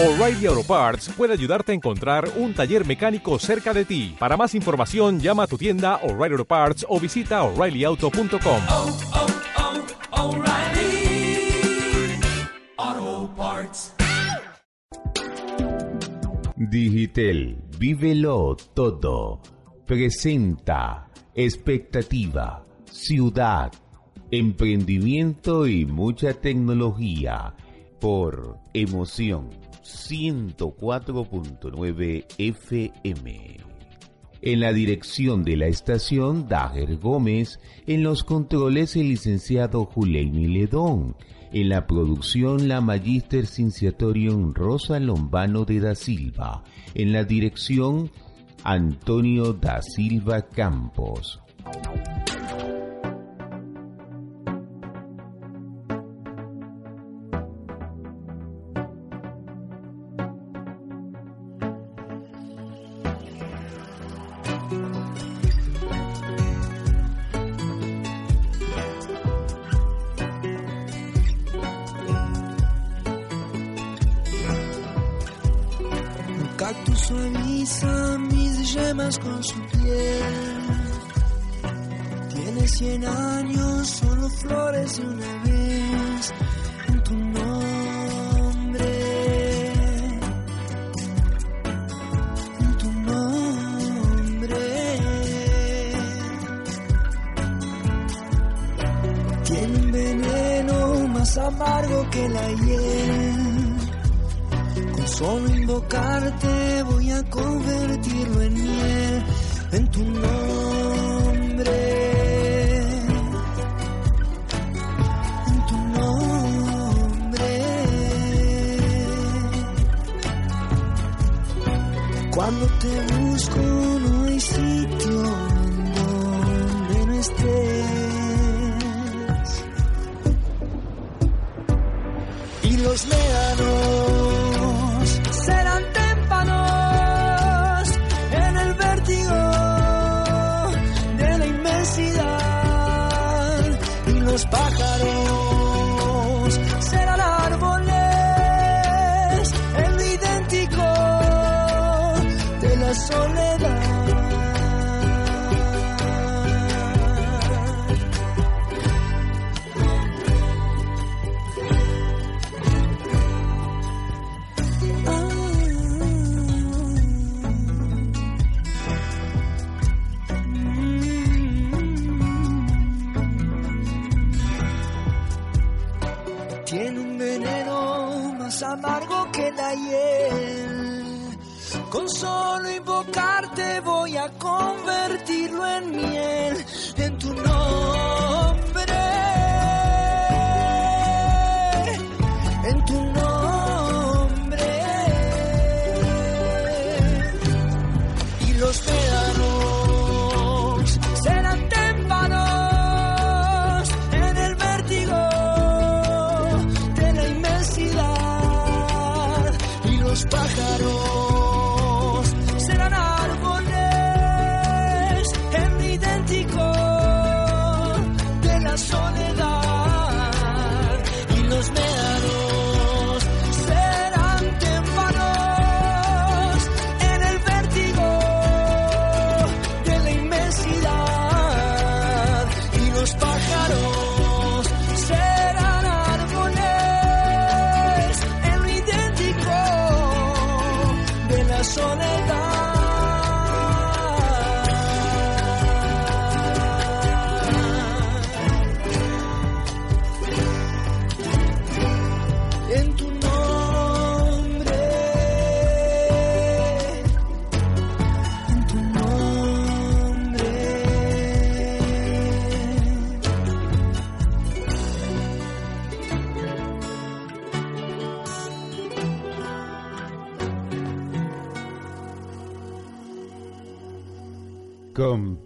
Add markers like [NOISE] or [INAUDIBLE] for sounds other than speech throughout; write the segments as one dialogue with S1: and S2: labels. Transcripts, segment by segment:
S1: O'Reilly Auto Parts puede ayudarte a encontrar un taller mecánico cerca de ti. Para más información, llama a tu tienda O'Reilly Auto Parts o visita oreillyauto.com.
S2: oh, oh, O'Reilly Auto Parts.
S3: Digital, vívelo todo. Presenta expectativa, ciudad, emprendimiento y mucha tecnología por emoción 104.9 FM. En la dirección de la estación, Dager Gómez. En los controles, el licenciado Juleimi Ledón. En la producción, la Magister Cinciatorium Rosa Lombano de da Silva. En la dirección, Antonio da Silva Campos.
S4: Amargo que la hiel. Con solo invocarte voy a convertirlo en miel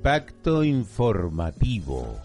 S3: Compacto informativo.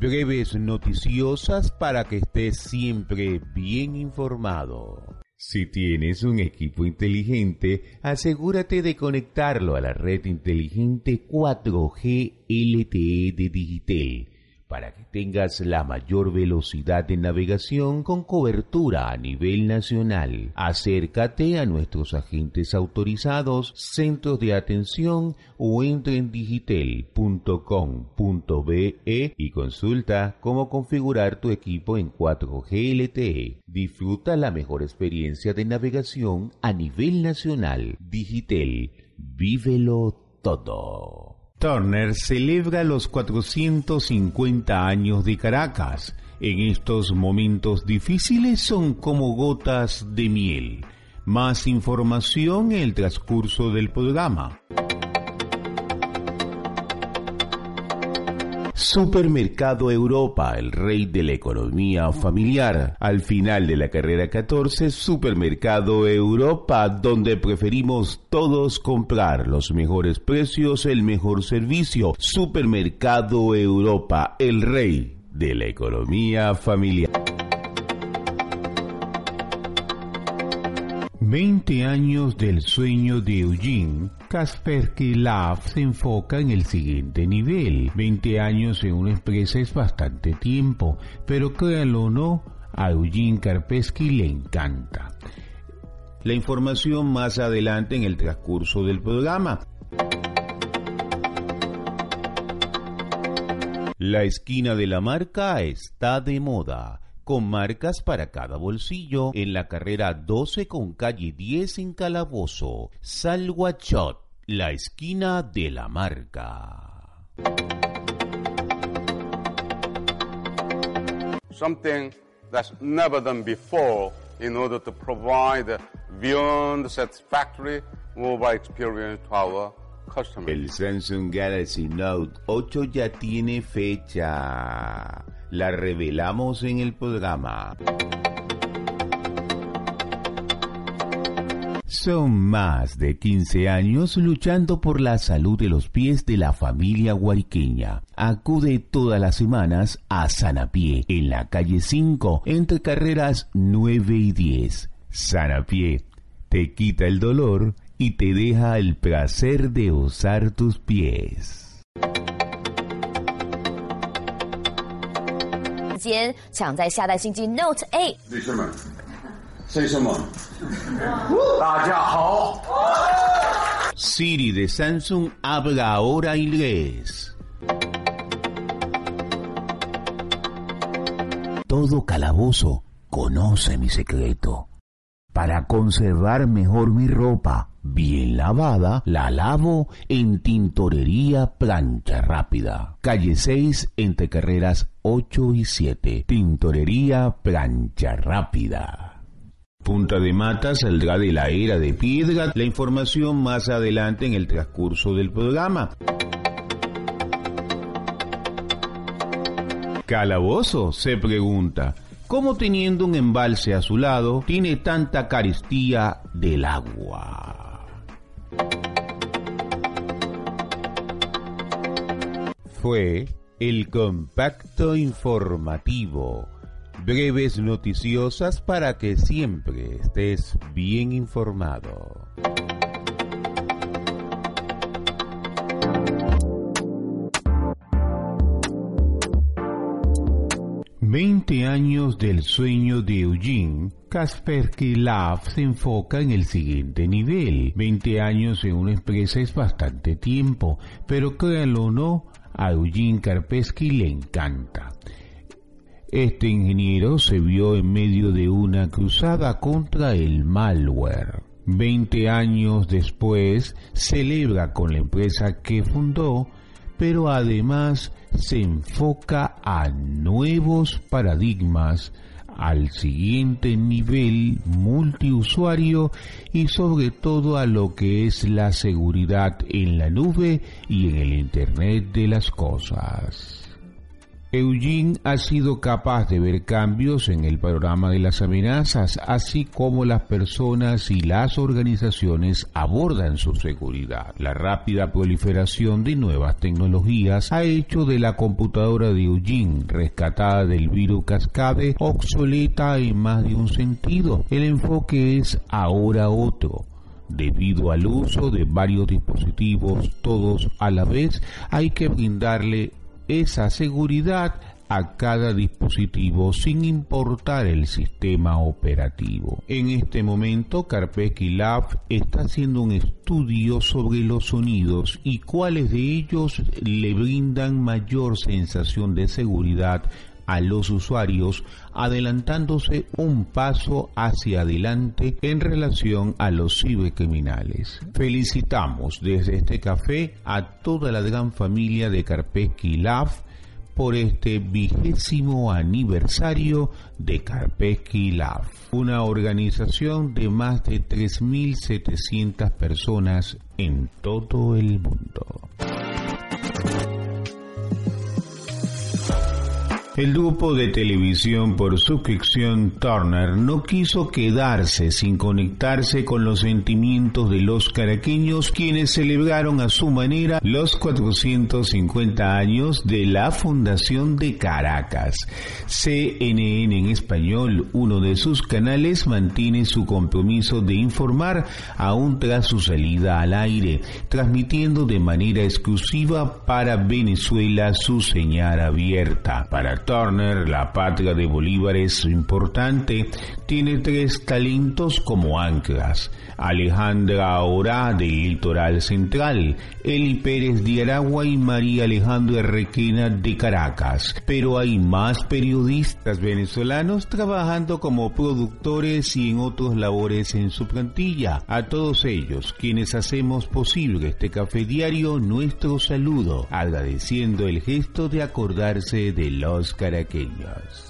S3: Breves noticiosas para que estés siempre bien informado. Si tienes un equipo inteligente, asegúrate de conectarlo a la red inteligente 4G LTE de Digitel para que tengas la mayor velocidad de navegación con cobertura a nivel nacional. Acércate a nuestros agentes autorizados, centros de atención o entra en digitel.com.be y consulta cómo configurar tu equipo en 4G LTE. Disfruta la mejor experiencia de navegación a nivel nacional. Digitel, vívelo todo. Turner celebra los 450 años de Caracas. En estos momentos difíciles son como gotas de miel. Más información en el transcurso del programa. Supermercado Europa, el rey de la economía familiar. Al final de la carrera 14, Supermercado Europa, donde preferimos todos comprar los mejores precios, el mejor servicio. Supermercado Europa, el rey de la economía familiar. 20 años del sueño de Eugene, Kaspersky Lab se enfoca en el siguiente nivel. 20 años en una empresa es bastante tiempo, pero créanlo o no, a Eugene Kaspersky le encanta. La información más adelante en el transcurso del programa. La esquina de la marca está de moda con marcas para cada bolsillo en la carrera 12 con calle 10 en Calabozo. Salguachot, la esquina de la marca.
S5: Something that's never done before in order to provide beyond satisfactory mobile experience to our customers.
S3: El Samsung Galaxy Note 8 ya tiene fecha la revelamos en el programa. Son más de 15 años luchando por la salud de los pies de la familia guariqueña. Acude todas las semanas a Sanapié, en la calle 5, entre carreras 9 y 10. Sanapié te quita el dolor y te deja el placer de usar tus pies.
S6: 间抢在下代新机 Note A。
S5: 女士们、先生们，大家好。
S3: Siri de Samsung habla ahora inglés. Todo calabozo conoce mi secreto. Para conservar mejor mi ropa bien lavada, la lavo en Tintorería Plancha Rápida. Calle 6 entre carreras 8 y 7. Tintorería Plancha Rápida. Punta de Mata saldrá de la era de piedra. La información más adelante en el transcurso del programa. Calabozo se pregunta, ¿cómo teniendo un embalse a su lado tiene tanta carestía del agua? Fue el compacto informativo. Breves noticiosas para que siempre estés bien informado. Veinte años del sueño de Eugene, Kaspersky Lab se enfoca en el siguiente nivel. 20 años en una empresa es bastante tiempo, pero créanlo o no, a Eugene Kaspersky le encanta. Este ingeniero se vio en medio de una cruzada contra el malware. Veinte años después, celebra con la empresa que fundó, pero además se enfoca a nuevos paradigmas, al siguiente nivel multiusuario y sobre todo a lo que es la seguridad en la nube y en el Internet de las Cosas. Eugene ha sido capaz de ver cambios en el panorama de las amenazas, así como las personas y las organizaciones abordan su seguridad. La rápida proliferación de nuevas tecnologías ha hecho de la computadora de Eugene, rescatada del virus Cascade, obsoleta en más de un sentido. El enfoque es ahora otro. Debido al uso de varios dispositivos, todos a la vez, hay que brindarle esa seguridad a cada dispositivo sin importar el sistema operativo. En este momento, Carpeski Lab está haciendo un estudio sobre los sonidos y cuáles de ellos le brindan mayor sensación de seguridad a los usuarios, adelantándose un paso hacia adelante en relación a los cibercriminales. Felicitamos desde este café a toda la gran familia de Carpeski Lab por este vigésimo aniversario de Carpeski Lab, una organización de más de 3.700 personas en todo el mundo. El grupo de televisión por suscripción Turner no quiso quedarse sin conectarse con los sentimientos de los caraqueños quienes celebraron a su manera los 450 años de la Fundación de Caracas. CNN en español, uno de sus canales, mantiene su compromiso de informar aún tras su salida al aire, transmitiendo de manera exclusiva para Venezuela su señal abierta. Para Turner, la patria de Bolívar es importante, tiene tres talentos como anclas. Alejandra Ora del Litoral Central, Eli Pérez de Aragua y María Alejandra Requena de Caracas. Pero hay más periodistas venezolanos trabajando como productores y en otros labores en su plantilla. A todos ellos, quienes hacemos posible este café diario, nuestro saludo, agradeciendo el gesto de acordarse de los caraqueños.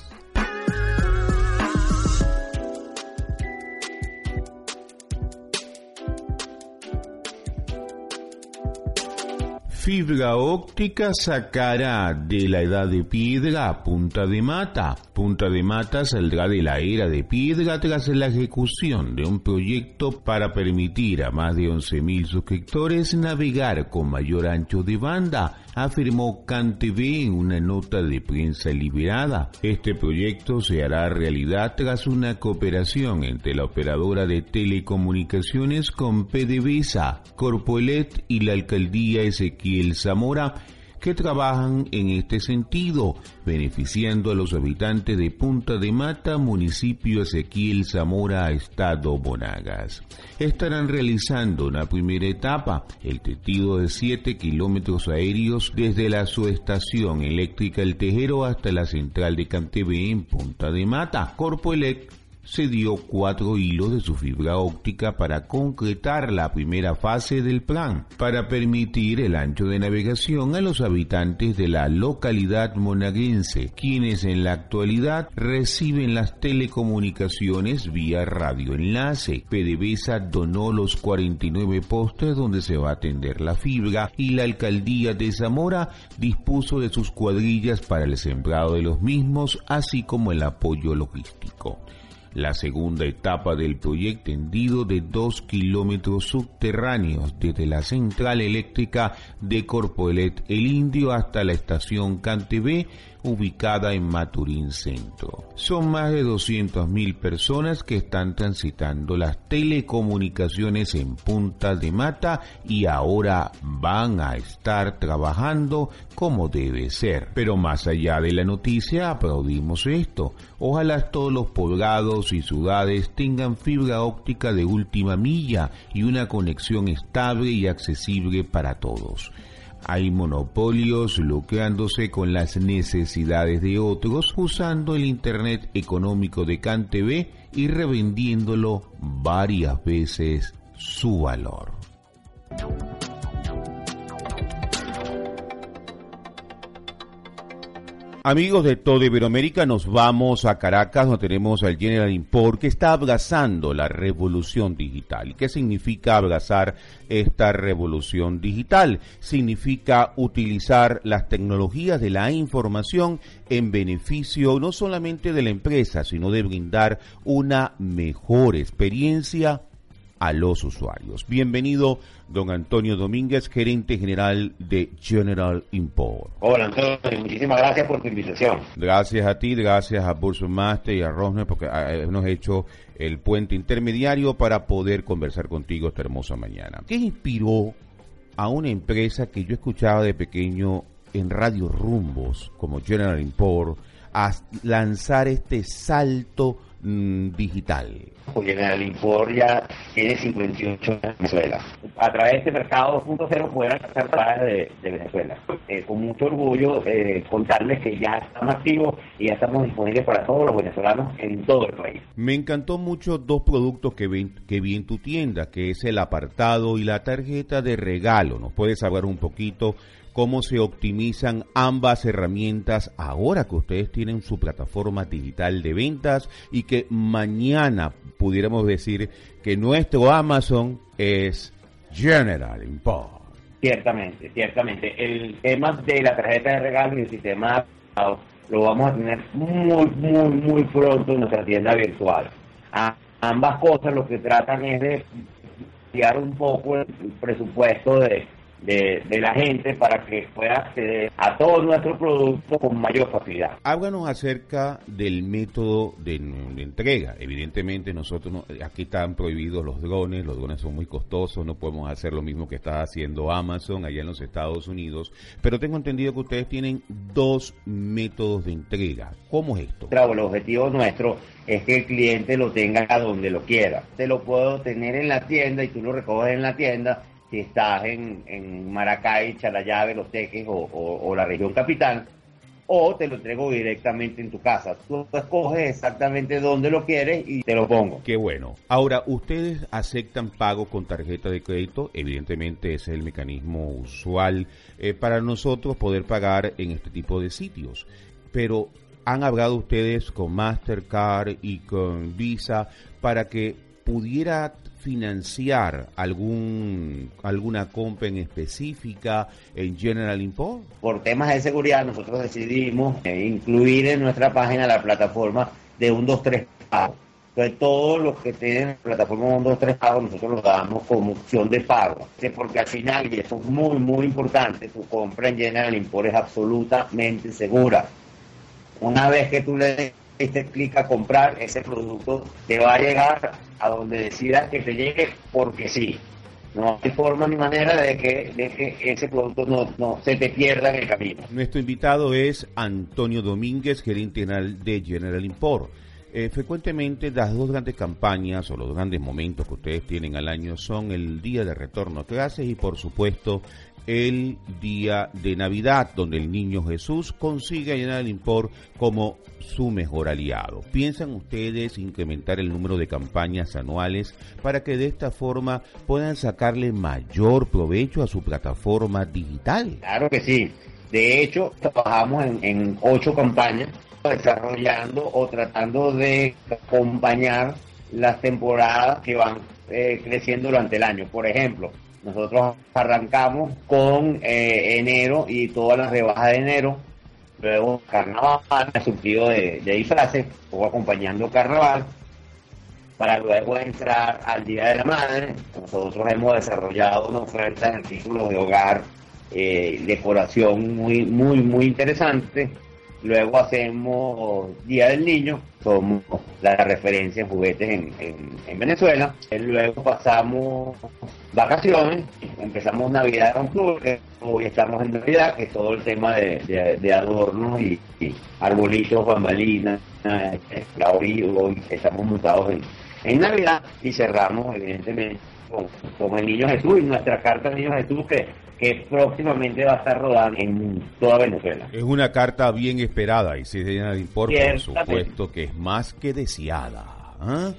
S3: Fibra óptica sacará de la edad de piedra a punta de mata. Punta de Mata saldrá de la era de piedra tras la ejecución de un proyecto para permitir a más de 11.000 suscriptores navegar con mayor ancho de banda, afirmó CanTV en una nota de prensa liberada. Este proyecto se hará realidad tras una cooperación entre la operadora de telecomunicaciones con PDVSA, Corpoelet y la alcaldía Ezequiel Zamora que trabajan en este sentido, beneficiando a los habitantes de Punta de Mata, municipio Ezequiel Zamora, Estado Bonagas. Estarán realizando una primera etapa, el testigo de 7 kilómetros aéreos desde la subestación eléctrica El Tejero hasta la central de Cantebé en Punta de Mata. Corpo se dio cuatro hilos de su fibra óptica para concretar la primera fase del plan, para permitir el ancho de navegación a los habitantes de la localidad monaguense, quienes en la actualidad reciben las telecomunicaciones vía radioenlace. PDVSA donó los 49 postes donde se va a atender la fibra y la alcaldía de Zamora dispuso de sus cuadrillas para el sembrado de los mismos, así como el apoyo logístico la segunda etapa del proyecto tendido de dos kilómetros subterráneos desde la central eléctrica de Corpoelet El Indio hasta la estación Cantebé ubicada en Maturín Centro. Son más de 200.000 personas que están transitando las telecomunicaciones en Punta de Mata y ahora van a estar trabajando como debe ser. Pero más allá de la noticia, aplaudimos esto. Ojalá todos los poblados y ciudades tengan fibra óptica de última milla y una conexión estable y accesible para todos. Hay monopolios lucrándose con las necesidades de otros usando el Internet económico de CanTV y revendiéndolo varias veces su valor. Amigos de todo Iberoamérica, nos vamos a Caracas, donde tenemos al General Import que está abrazando la revolución digital. ¿Qué significa abrazar esta revolución digital? Significa utilizar las tecnologías de la información en beneficio no solamente de la empresa, sino de brindar una mejor experiencia a los usuarios. Bienvenido, don Antonio Domínguez, gerente general de General Import.
S7: Hola, Antonio, muchísimas gracias por tu invitación.
S3: Gracias a ti, gracias a Burso Master y a Rosner, porque eh, hemos hecho el puente intermediario para poder conversar contigo esta hermosa mañana. ¿Qué inspiró a una empresa que yo escuchaba de pequeño en Radio Rumbos como General Import a lanzar este salto mm, digital?
S7: General Import ya tiene 58 años en Venezuela. A través de este mercado 2.0 pueden hacer trabajo de, de Venezuela. Eh, con mucho orgullo eh, contarles que ya estamos activos y ya estamos disponibles para todos los venezolanos en todo el país.
S3: Me encantó mucho dos productos que vi, que vi en tu tienda, que es el apartado y la tarjeta de regalo. ¿Nos puedes hablar un poquito cómo se optimizan ambas herramientas ahora que ustedes tienen su plataforma digital de ventas y que mañana pudiéramos decir que nuestro Amazon es General Import.
S7: Ciertamente, ciertamente. El tema de la tarjeta de regalo y el sistema lo vamos a tener muy, muy, muy pronto en nuestra tienda virtual. Ambas cosas lo que tratan es de un poco el presupuesto de de, de, la gente para que pueda acceder a todos nuestros productos con mayor facilidad.
S3: Háblanos acerca del método de, de entrega. Evidentemente nosotros no, aquí están prohibidos los drones, los drones son muy costosos, no podemos hacer lo mismo que está haciendo Amazon allá en los Estados Unidos, pero tengo entendido que ustedes tienen dos métodos de entrega. ¿Cómo es esto?
S7: Claro, el objetivo nuestro es que el cliente lo tenga a donde lo quiera. Te lo puedo tener en la tienda y tú lo recoges en la tienda si estás en, en Maracay, Chalayave, Los Teques o, o, la región capital, o te lo entrego directamente en tu casa. Tú escoges exactamente dónde lo quieres y te lo pongo.
S3: Qué bueno. Ahora, ¿ustedes aceptan pago con tarjeta de crédito? Evidentemente ese es el mecanismo usual eh, para nosotros poder pagar en este tipo de sitios. Pero han hablado ustedes con Mastercard y con Visa para que pudiera financiar algún alguna compra en específica en General Import?
S7: Por temas de seguridad nosotros decidimos eh, incluir en nuestra página la plataforma de un 2 3 pago. Entonces todos los que tienen plataforma 1, 2, 3 pago nosotros los damos como opción de pago. Porque al final, y eso es muy muy importante, tu compra en General Import es absolutamente segura. Una vez que tú le este clic a comprar ese producto, te va a llegar a donde decidas que te llegue porque sí. No hay forma ni manera de que, de que ese producto no, no, se te pierda en el camino.
S3: Nuestro invitado es Antonio Domínguez, gerente general de General Import. Eh, frecuentemente las dos grandes campañas o los grandes momentos que ustedes tienen al año son el día de retorno a clases y por supuesto el día de Navidad, donde el niño Jesús consigue llenar el import como su mejor aliado. ¿Piensan ustedes incrementar el número de campañas anuales para que de esta forma puedan sacarle mayor provecho a su plataforma digital?
S7: Claro que sí. De hecho, trabajamos en, en ocho campañas desarrollando o tratando de acompañar las temporadas que van eh, creciendo durante el año. Por ejemplo, nosotros arrancamos con eh, enero y todas las rebajas de enero, luego carnaval, surtido de, de disfraces, o acompañando carnaval, para luego entrar al Día de la Madre. Nosotros hemos desarrollado una oferta en artículos de hogar, eh, decoración muy, muy, muy interesante. Luego hacemos Día del Niño, somos la referencia en juguetes en, en, en Venezuela. Luego pasamos vacaciones, empezamos Navidad con Club, hoy estamos en Navidad, que es todo el tema de, de, adornos y, y, arbolitos, bambalinas, hoy estamos montados en, en Navidad y cerramos evidentemente con, con, el Niño Jesús y nuestra carta del Niño Jesús que, que próximamente va a estar rodando en toda Venezuela.
S3: Es una carta bien esperada y si llena de import, por supuesto que es más que deseada. ¿eh?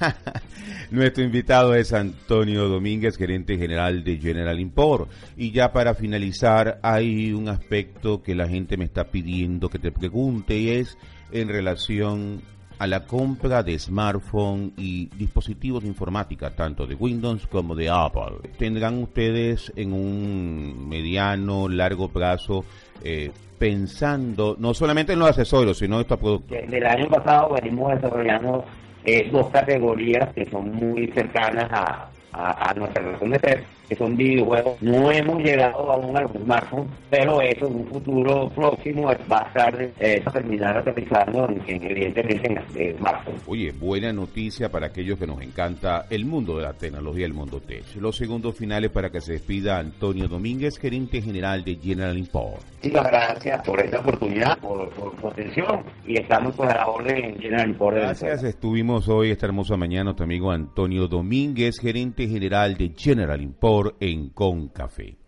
S3: [LAUGHS] Nuestro invitado es Antonio Domínguez, gerente general de General Import. Y ya para finalizar, hay un aspecto que la gente me está pidiendo que te pregunte y es en relación a la compra de smartphone y dispositivos de informática, tanto de Windows como de Apple. ¿Tendrán ustedes en un mediano, largo plazo eh, pensando no solamente en los accesorios, sino estos productos?
S7: Desde el año pasado venimos desarrollando eh, dos categorías que son muy cercanas a, a, a nuestra razón de ser, que son videojuegos. No hemos llegado aún a los smartphones, pero eso en un futuro próximo va a estar eh, terminar aterrizando en, en, evidentemente en eh, smartphones.
S3: Oye, buena noticia para aquellos que nos encanta el mundo de la tecnología, el mundo tech. Los segundos finales para que se despida Antonio Domínguez, gerente general de General Import.
S7: Muchas gracias por esta oportunidad, por, por su atención y estamos pues a la orden en General Import.
S3: Gracias, estuvimos hoy esta hermosa mañana nuestro amigo Antonio Domínguez, gerente general de General Import en Concafé.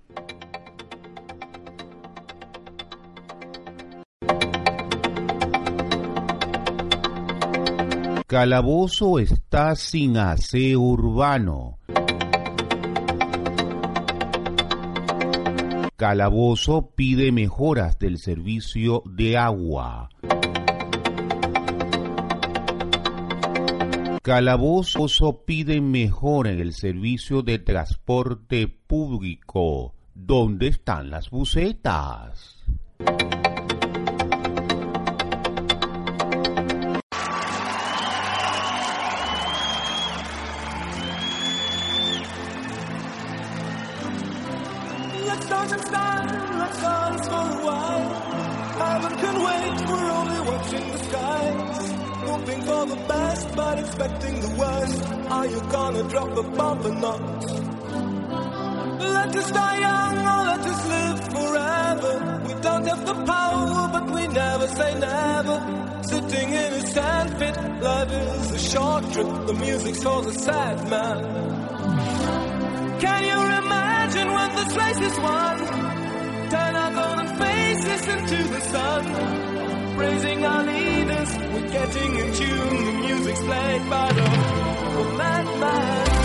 S3: Calabozo está sin aseo urbano. Calabozo pide mejoras del servicio de agua. Calabozo pide mejora en el servicio de transporte público. ¿Dónde están las bucetas?
S8: Hoping for the best, but expecting the worst. Are you gonna drop the bomb or not? Let us die young or let us live forever. We don't have the power, but we never say never. Sitting in a sandpit, life is a short trip. The music's for the sad man. Can you imagine when this race is won? Turn our golden faces into the sun. Praising our leaders, we're getting in tune. The music's played by the, the madman.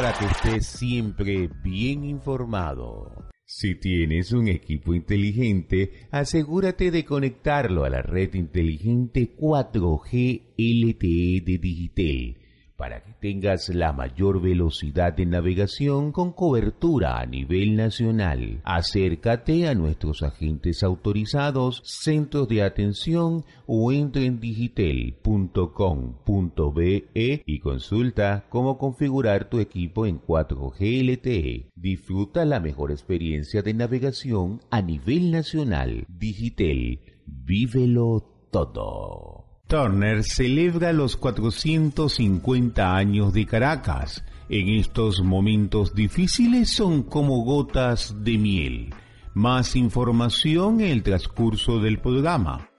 S3: Para que estés siempre bien informado. Si tienes un equipo inteligente, asegúrate de conectarlo a la red inteligente 4G LTE de Digitel para que tengas la mayor velocidad de navegación con cobertura a nivel nacional. Acércate a nuestros agentes autorizados, centros de atención o entra en digitel.com.be y consulta cómo configurar tu equipo en 4G LTE. Disfruta la mejor experiencia de navegación a nivel nacional. Digitel, vívelo todo. Turner celebra los 450 años de Caracas. En estos momentos difíciles son como gotas de miel. Más información en el transcurso del programa.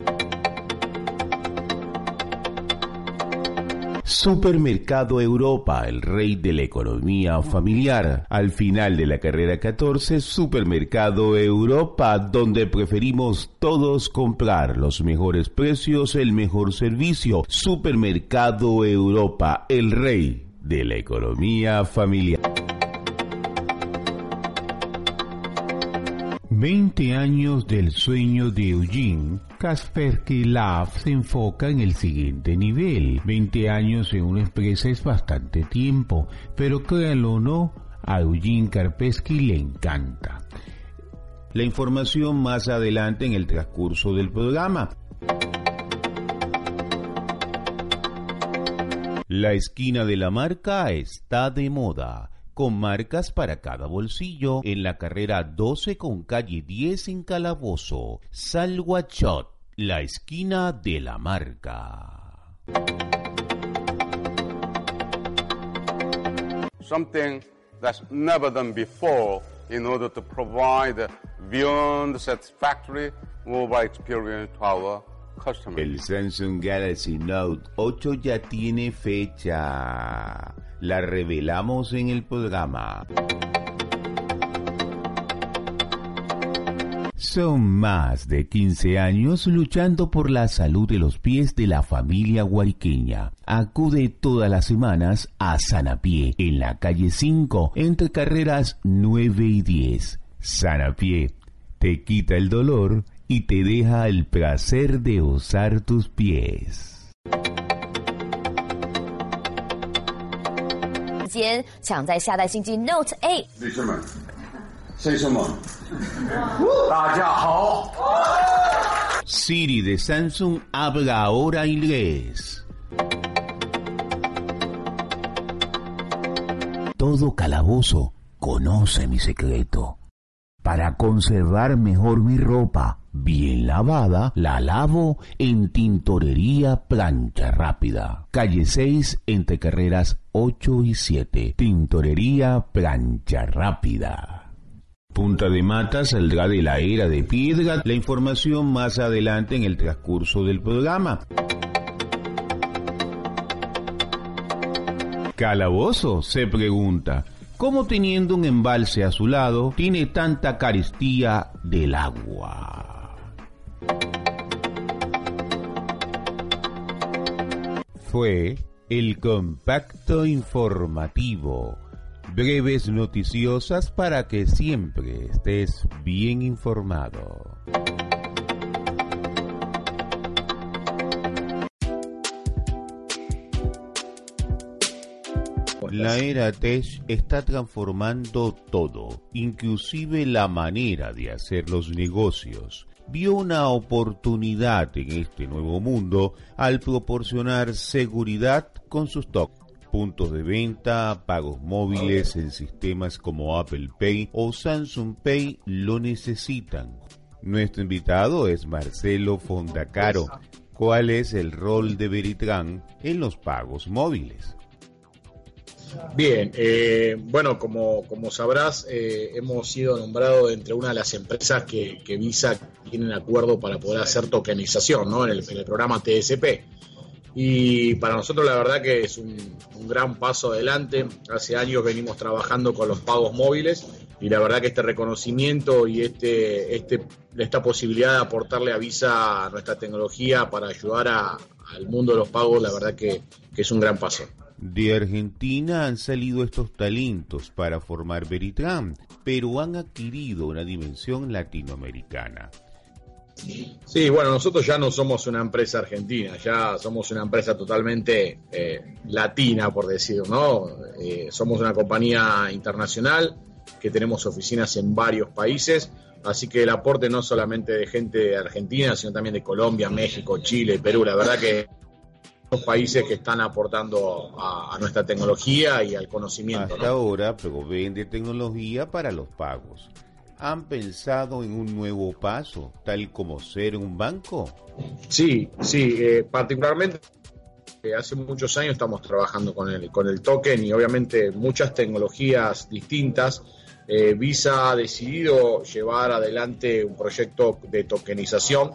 S3: Supermercado Europa, el rey de la economía familiar. Al final de la carrera 14, Supermercado Europa, donde preferimos todos comprar los mejores precios, el mejor servicio. Supermercado Europa, el rey de la economía familiar. 20 años del sueño de Eugene, Kaspersky Lab se enfoca en el siguiente nivel. 20 años en una empresa es bastante tiempo, pero créanlo o no, a Eugene Kaspersky le encanta. La información más adelante en el transcurso del programa. La esquina de la marca está de moda con marcas para cada bolsillo en la carrera 12 con calle 10 en Calabozo. Salguachot, la esquina de la marca.
S5: Something that's never done before in order to provide beyond satisfactory mobile experience to our customers.
S3: El Samsung Galaxy Note 8 ya tiene fecha la revelamos en el programa. Son más de 15 años luchando por la salud de los pies de la familia guariqueña. Acude todas las semanas a Sanapié, en la calle 5, entre carreras 9 y 10. Sanapié te quita el dolor y te deja el placer de usar tus pies.
S6: 间抢在下代新机 Note 8。
S9: 女士们、先生们，大家好。
S3: Siri de Samsung habla ahora inglés. Todo calabozo conoce mi secreto. Para conservar mejor mi ropa bien lavada, la lavo en Tintorería Plancha Rápida. Calle 6 entre carreras 8 y 7. Tintorería Plancha Rápida. Punta de Mata saldrá de la era de piedra. La información más adelante en el transcurso del programa. Calabozo se pregunta, ¿cómo teniendo un embalse a su lado tiene tanta carestía del agua? Fue el compacto informativo. Breves noticiosas para que siempre estés bien informado. La era Tech está transformando todo, inclusive la manera de hacer los negocios. Vio una oportunidad en este nuevo mundo al proporcionar seguridad con sus toques puntos de venta, pagos móviles en sistemas como Apple Pay o Samsung Pay lo necesitan. Nuestro invitado es Marcelo Fondacaro. ¿Cuál es el rol de Veritran en los pagos móviles?
S10: Bien, eh, bueno, como, sabrás, eh, hemos sido nombrados entre una de las empresas que, que Visa tiene acuerdo para poder hacer tokenización ¿no? en, el, programa TSP. Y para nosotros la verdad que es un, gran paso adelante. Hace años venimos trabajando con los pagos móviles y la verdad que este reconocimiento y este, este, esta posibilidad de aportarle a Visa nuestra tecnología para ayudar al mundo de los pagos, la verdad que es un gran paso.
S3: De Argentina han salido estos talentos para formar Veritran, pero han adquirido una dimensión latinoamericana.
S10: Sí, bueno, nosotros ya no somos una empresa argentina, ya somos una empresa totalmente eh, latina, por decirlo, ¿no? Eh, somos una compañía internacional que tenemos oficinas en varios países, así que el aporte no solamente de gente Argentina, sino también de Colombia, México, Chile, Perú, la verdad que los países que están aportando a, nuestra tecnología y al conocimiento.
S3: Hasta ahora proveen de tecnología para los pagos han pensado en un nuevo paso, tal como ser un banco?
S10: Sí, sí, eh, particularmente eh, hace muchos años estamos trabajando con el, con el token y obviamente muchas tecnologías distintas. Eh, Visa ha decidido llevar adelante un proyecto de tokenización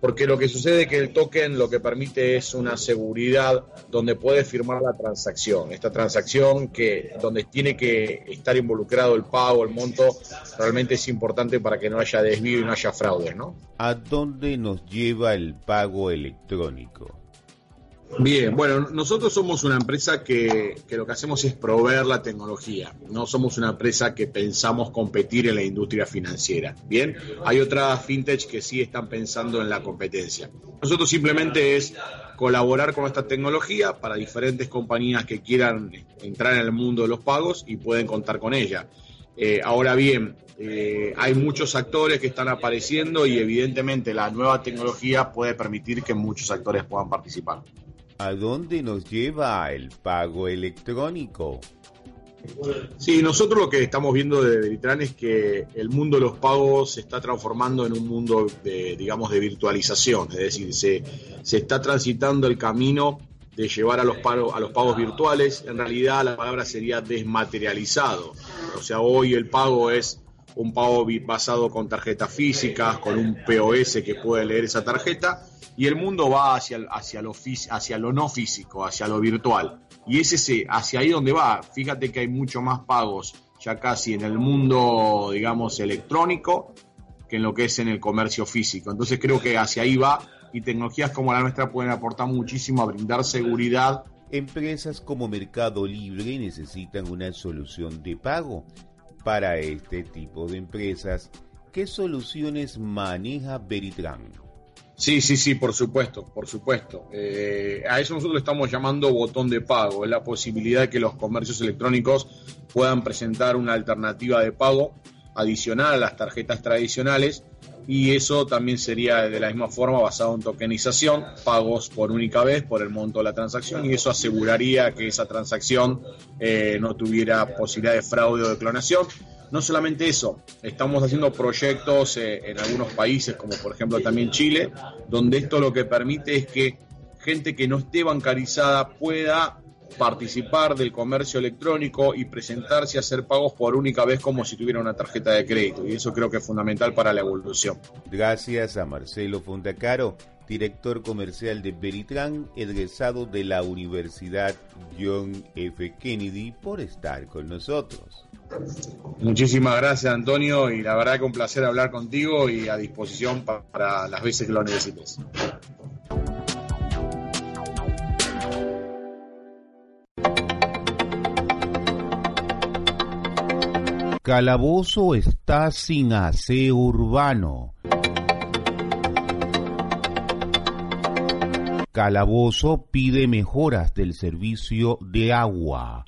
S10: porque lo que sucede es que el token lo que permite es una seguridad donde puede firmar la transacción. Esta transacción que donde tiene que estar involucrado el pago, el monto, realmente es importante para que no haya desvío y no haya fraude, ¿no?
S3: ¿A dónde nos lleva el pago electrónico?
S10: Bien, bueno, nosotros somos una empresa que, lo que hacemos es proveer la tecnología. No somos una empresa que pensamos competir en la industria financiera. Bien, hay otras fintech que sí están pensando en la competencia. Nosotros simplemente es colaborar con esta tecnología para diferentes compañías que quieran entrar en el mundo de los pagos y pueden contar con ella. Eh, ahora bien, eh, hay muchos actores que están apareciendo y evidentemente la nueva tecnología puede permitir que muchos actores puedan participar.
S3: ¿A dónde nos lleva el pago electrónico?
S10: Sí, nosotros lo que estamos viendo de Veritran es que el mundo de los pagos se está transformando en un mundo de, digamos, de virtualización, es decir, se, se está transitando el camino de llevar a los, pagos, a los pagos virtuales. En realidad la palabra sería desmaterializado. O sea, hoy el pago es un pago basado con tarjetas físicas, con un POS que puede leer esa tarjeta y el mundo va hacia, hacia, lo, hacia lo no físico, hacia lo virtual. Y es ese, hacia ahí donde va. Fíjate que hay mucho más pagos ya casi en el mundo, digamos, electrónico que en lo que es en el comercio físico. Entonces creo que hacia ahí va y tecnologías como la nuestra pueden aportar muchísimo a brindar seguridad.
S3: Empresas como Mercado Libre necesitan una solución de pago. Para este tipo de empresas, ¿qué soluciones maneja Veritran?
S10: Sí, sí, sí, por supuesto, por supuesto. Eh, a eso nosotros estamos llamando botón de pago. Es la posibilidad de que los comercios electrónicos puedan presentar una alternativa de pago adicional a las tarjetas tradicionales y eso también sería de la misma forma basado en tokenización, pagos por única vez por el monto de la transacción y eso aseguraría que esa transacción eh, no tuviera posibilidad de fraude o de clonación. No solamente eso, estamos haciendo proyectos eh, en algunos países, como por ejemplo también Chile, donde esto lo que permite es que gente que no esté bancarizada pueda participar del comercio electrónico y presentarse a hacer pagos por única vez como si tuviera una tarjeta de crédito. Y eso creo que es fundamental para la evolución.
S3: Gracias a Marcelo Fontacaro, director comercial de Veritran, egresado de la Universidad John F. Kennedy, por estar con nosotros.
S10: Muchísimas gracias, Antonio, y la verdad que un placer hablar contigo y a disposición para las veces que lo necesites.
S3: Calabozo está sin aseo urbano. Calabozo pide mejoras del servicio de agua.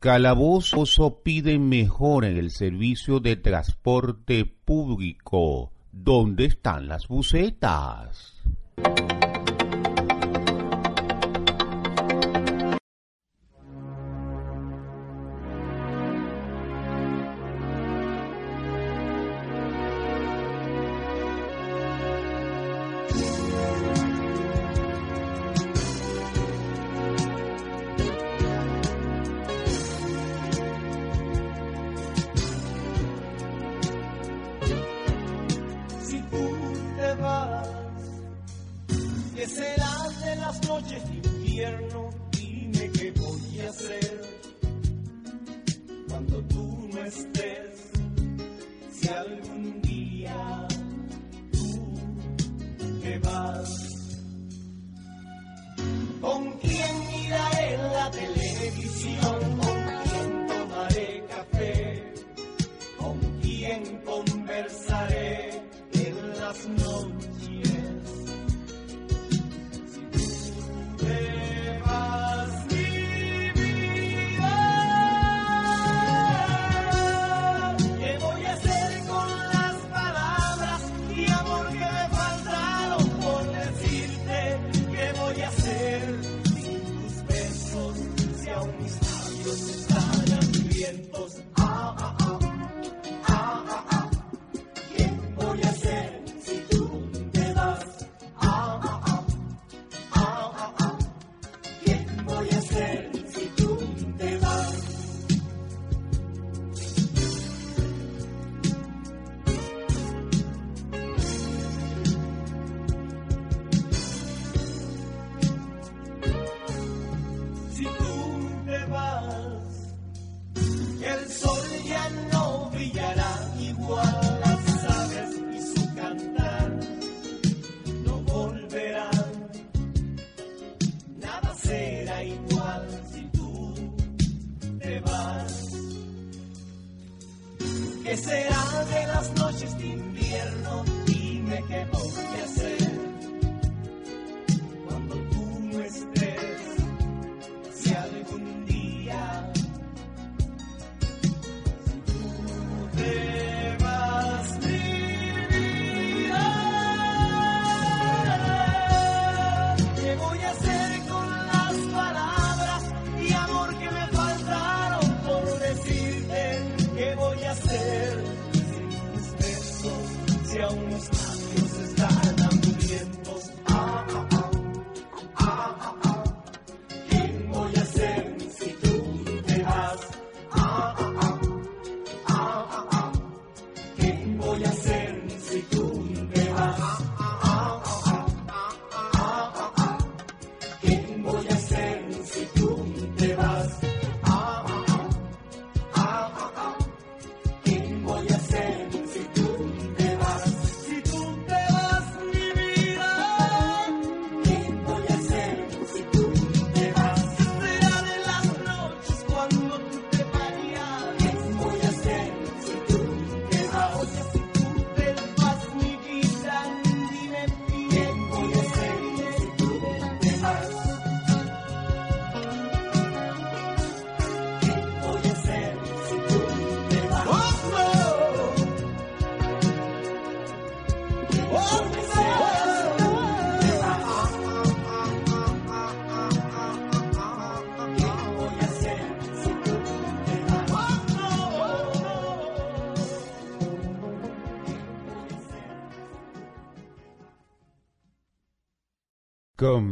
S3: Calabozo pide mejora en el servicio de transporte público. ¿Dónde están las bucetas?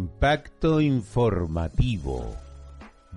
S3: Impacto informativo.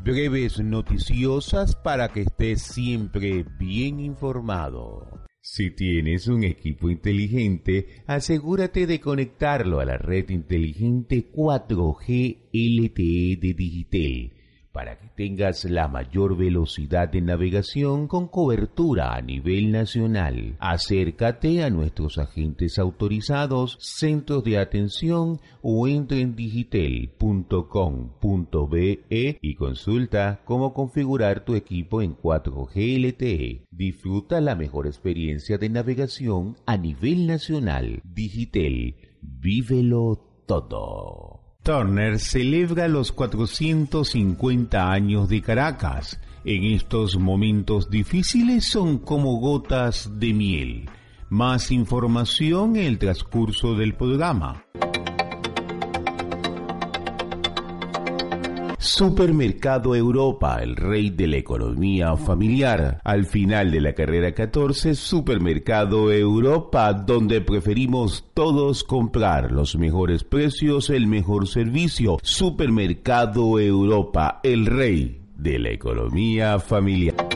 S3: Breves noticiosas para que estés siempre bien informado. Si tienes un equipo inteligente, asegúrate de conectarlo a la red inteligente 4G LTE de Digitel para que tengas la mayor velocidad de navegación con cobertura a nivel nacional. Acércate a nuestros agentes autorizados, centros de atención o entre en digitel.com.be y consulta cómo configurar tu equipo en 4G LTE. Disfruta la mejor experiencia de navegación a nivel nacional. Digitel, vívelo todo. Turner celebra los 450 años de Caracas. En estos momentos difíciles son como gotas de miel. Más información en el transcurso del programa. Supermercado Europa, el rey de la economía familiar. Al final de la carrera 14, Supermercado Europa, donde preferimos todos comprar los mejores precios, el mejor servicio. Supermercado Europa, el rey de la economía familiar.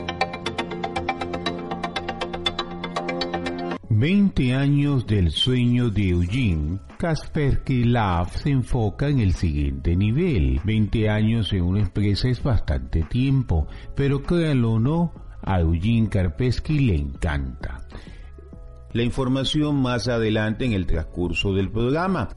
S3: 20 años del sueño de Eugene, Kaspersky Lab se enfoca en el siguiente nivel. 20 años en una empresa es bastante tiempo, pero créanlo o no, a Eugene Kaspersky le encanta. La información más adelante en el transcurso del programa.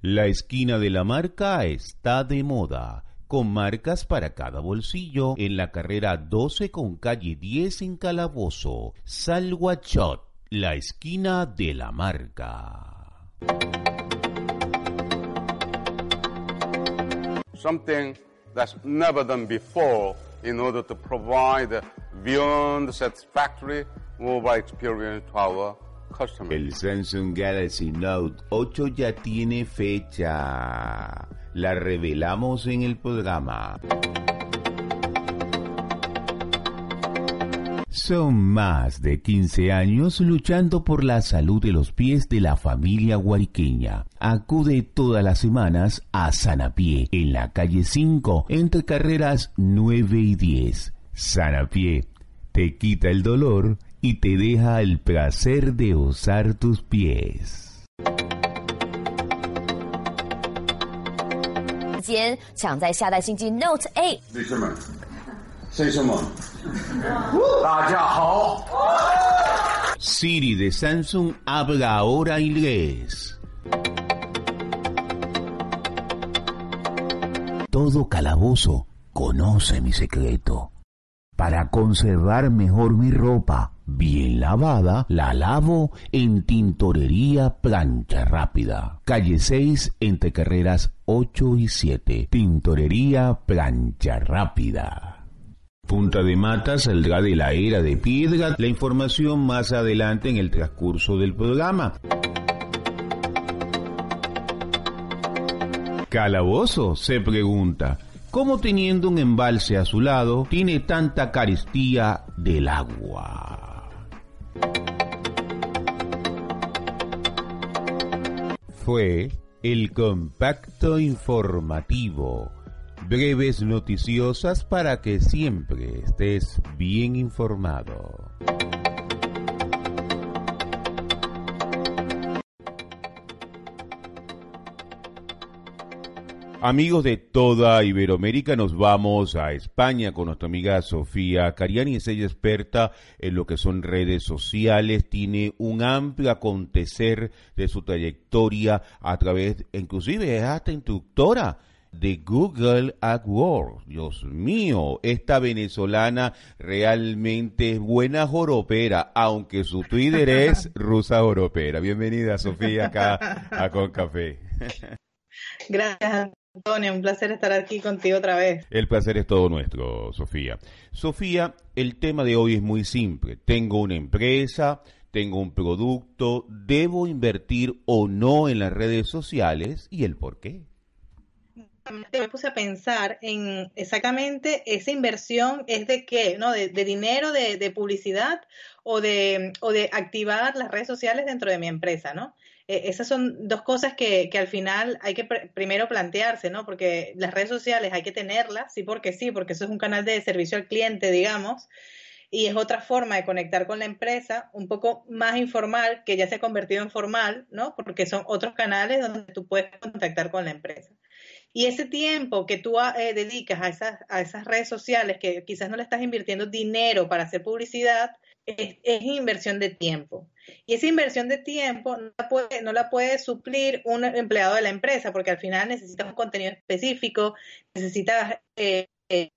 S3: La esquina de la marca está de moda con marcas para cada bolsillo en la carrera 12 con calle 10 en Calabozo. Salguachot, la esquina de la marca.
S5: Something that's never done before in order to provide beyond satisfactory mobile experience to our customers.
S3: El Samsung Galaxy Note 8 ya tiene fecha. La revelamos en el programa. Son más de 15 años luchando por la salud de los pies de la familia guariqueña. Acude todas las semanas a Sanapié, en la calle 5, entre carreras 9 y 10. Sanapié te quita el dolor y te deja el placer de usar tus pies.
S6: 间抢在下代新机 Note 8。
S9: 女士们、先生们，大家好。
S3: Siri de Samsung habla ahora inglés. Todo calabozo conoce mi secreto. Para conservar mejor mi ropa bien lavada, la lavo en Tintorería Plancha Rápida. Calle 6 entre carreras 8 y 7. Tintorería Plancha Rápida. Punta de Mata saldrá de la era de piedra. La información más adelante en el transcurso del programa. Calabozo se pregunta, ¿cómo teniendo un embalse a su lado tiene tanta carestía del agua? Fue el compacto informativo. Breves noticiosas para que siempre estés bien informado. Amigos de toda Iberoamérica, nos vamos a España con nuestra amiga Sofía Cariani. Es ella experta en lo que son redes sociales, tiene un amplio acontecer de su trayectoria a través, inclusive es hasta instructora de Google AdWords. Dios mío, esta venezolana realmente es buena joropera, aunque su Twitter [LAUGHS] es rusa joropera. Bienvenida Sofía acá a Con Café.
S11: Gracias, Antonio. Un placer estar aquí contigo otra vez.
S3: El placer es todo nuestro, Sofía. Sofía, el tema de hoy es muy simple. Tengo una empresa, tengo un producto, ¿debo invertir o no en las redes sociales y el por qué?
S11: me puse a pensar en exactamente esa inversión es de qué, ¿no? De, de dinero, de, de, publicidad o de, o de activar las redes sociales dentro de mi empresa, ¿no? Eh, esas son dos cosas que, al final hay que pr primero plantearse, ¿no? Porque las redes sociales hay que tenerlas, sí porque sí, porque eso es un canal de servicio al cliente, digamos, y es otra forma de conectar con la empresa, un poco más informal, que ya se ha convertido en formal, ¿no? Porque son otros canales donde tú puedes contactar con la empresa. Y ese tiempo que tú eh, dedicas a esas, a esas redes sociales, que quizás no le estás invirtiendo dinero para hacer publicidad, es, inversión de tiempo. Y esa inversión de tiempo no la, puede, suplir un empleado de la empresa, porque al final necesitas un contenido específico, necesitas eh, eh,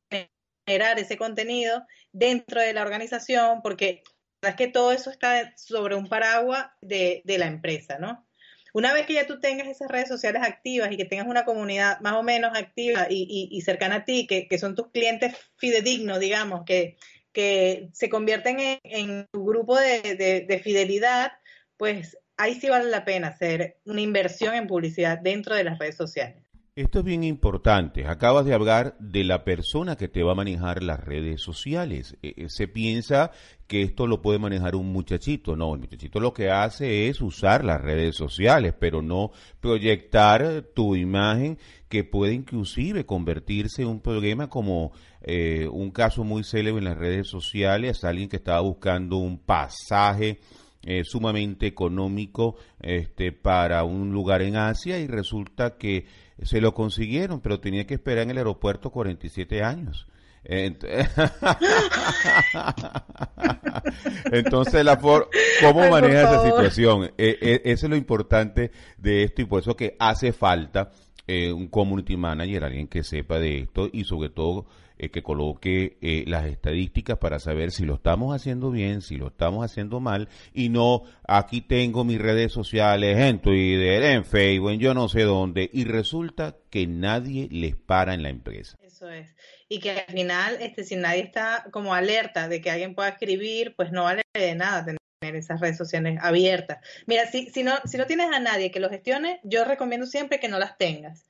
S11: generar ese contenido dentro de la organización, porque es que todo eso está sobre un paraguas de, de la empresa, ¿no? Una vez que ya tú tengas esas redes sociales activas y que tengas una comunidad más o menos activa y, y, y cercana a ti, que, que, son tus clientes fidedignos, digamos, que, que se convierten en, en tu grupo de, de, de, fidelidad, pues ahí sí vale la pena hacer una inversión en publicidad dentro de las redes sociales.
S3: Esto es bien importante. Acabas de hablar de la persona que te va a manejar las redes sociales. Eh, se piensa que esto lo puede manejar un muchachito. No, el muchachito lo que hace es usar las redes sociales, pero no proyectar tu imagen que puede inclusive convertirse en un problema como eh, un caso muy célebre en las redes sociales, alguien que estaba buscando un pasaje eh, sumamente económico este, para un lugar en Asia y resulta que se lo consiguieron, pero tenía que esperar en el aeropuerto 47 años. [LAUGHS] Entonces, la for ¿cómo maneja esa situación? Eh, eh, eso es lo importante de esto y por eso que hace falta eh, un community manager, alguien que sepa de esto y sobre todo que coloque las estadísticas para saber si lo estamos haciendo bien, si lo estamos haciendo mal y no aquí tengo mis redes sociales en Twitter, en Facebook, en yo no sé dónde y resulta que nadie les para en la empresa.
S11: Eso es y que al final, este, si nadie está como alerta de que alguien pueda escribir, pues no vale de nada tener esas redes sociales abiertas. Mira, si, si, no, si no tienes a nadie que lo gestione, yo recomiendo siempre que no las tengas.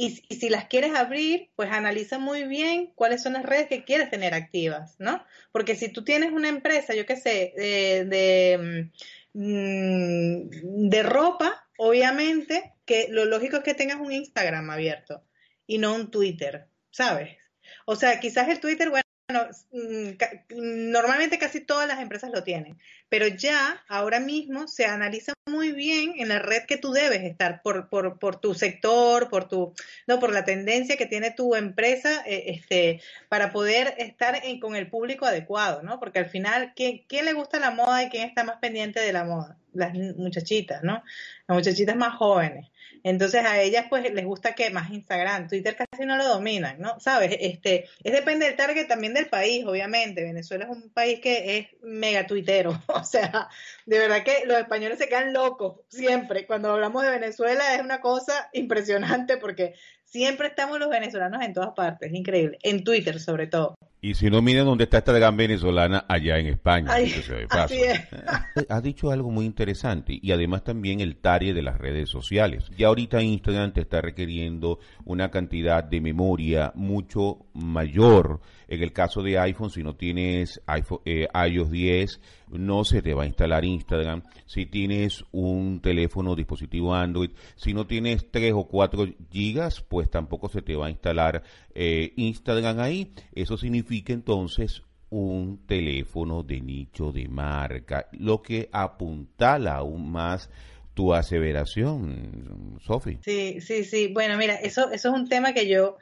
S11: Y, si las quieres abrir, pues analiza muy bien cuáles son las redes que quieres tener activas, ¿no? Porque si tú tienes una empresa, yo qué sé, de, de, mm, de ropa, obviamente que lo lógico es que tengas un Instagram abierto y no un Twitter, ¿sabes? O sea, quizás el Twitter, bueno, mm, normalmente casi todas las empresas lo tienen, pero ya ahora mismo se analiza muy bien en la red que tú debes estar por, por, por tu sector, por tu, no, por la tendencia que tiene tu empresa, eh, este, para poder estar con el público adecuado, ¿no? Porque al final, ¿quién, ¿quién le gusta la moda y quién está más pendiente de la moda? Las muchachitas, ¿no? Las muchachitas más jóvenes. Entonces a ellas pues les gusta que más Instagram, Twitter casi no lo dominan, ¿no? ¿Sabes? Este, es depende del target también del país, obviamente. Venezuela es un país que es mega tuitero, [LAUGHS] o sea, de verdad que los españoles se quedan locos siempre. Cuando hablamos de Venezuela es una cosa impresionante porque siempre estamos los venezolanos en todas partes, es increíble, en Twitter sobre todo.
S3: Y si no, miren dónde está esta gran venezolana allá en España.
S11: así es.
S3: Ha dicho algo muy interesante y además también el tare de las redes sociales. Ya ahorita Instagram te está requiriendo una cantidad de memoria mucho mayor. En el caso de iPhone, si no tienes iPhone, eh, iOS 10, no se te va a instalar Instagram. Si tienes un teléfono, dispositivo Android, si no tienes 3 o 4 gigas, pues tampoco se te va a instalar eh, Instagram ahí. Eso significa entonces un teléfono de nicho de marca, lo que apuntala aún más tu aseveración, Sofi.
S11: Sí, sí, sí. Bueno, mira, eso, eso es un tema que yo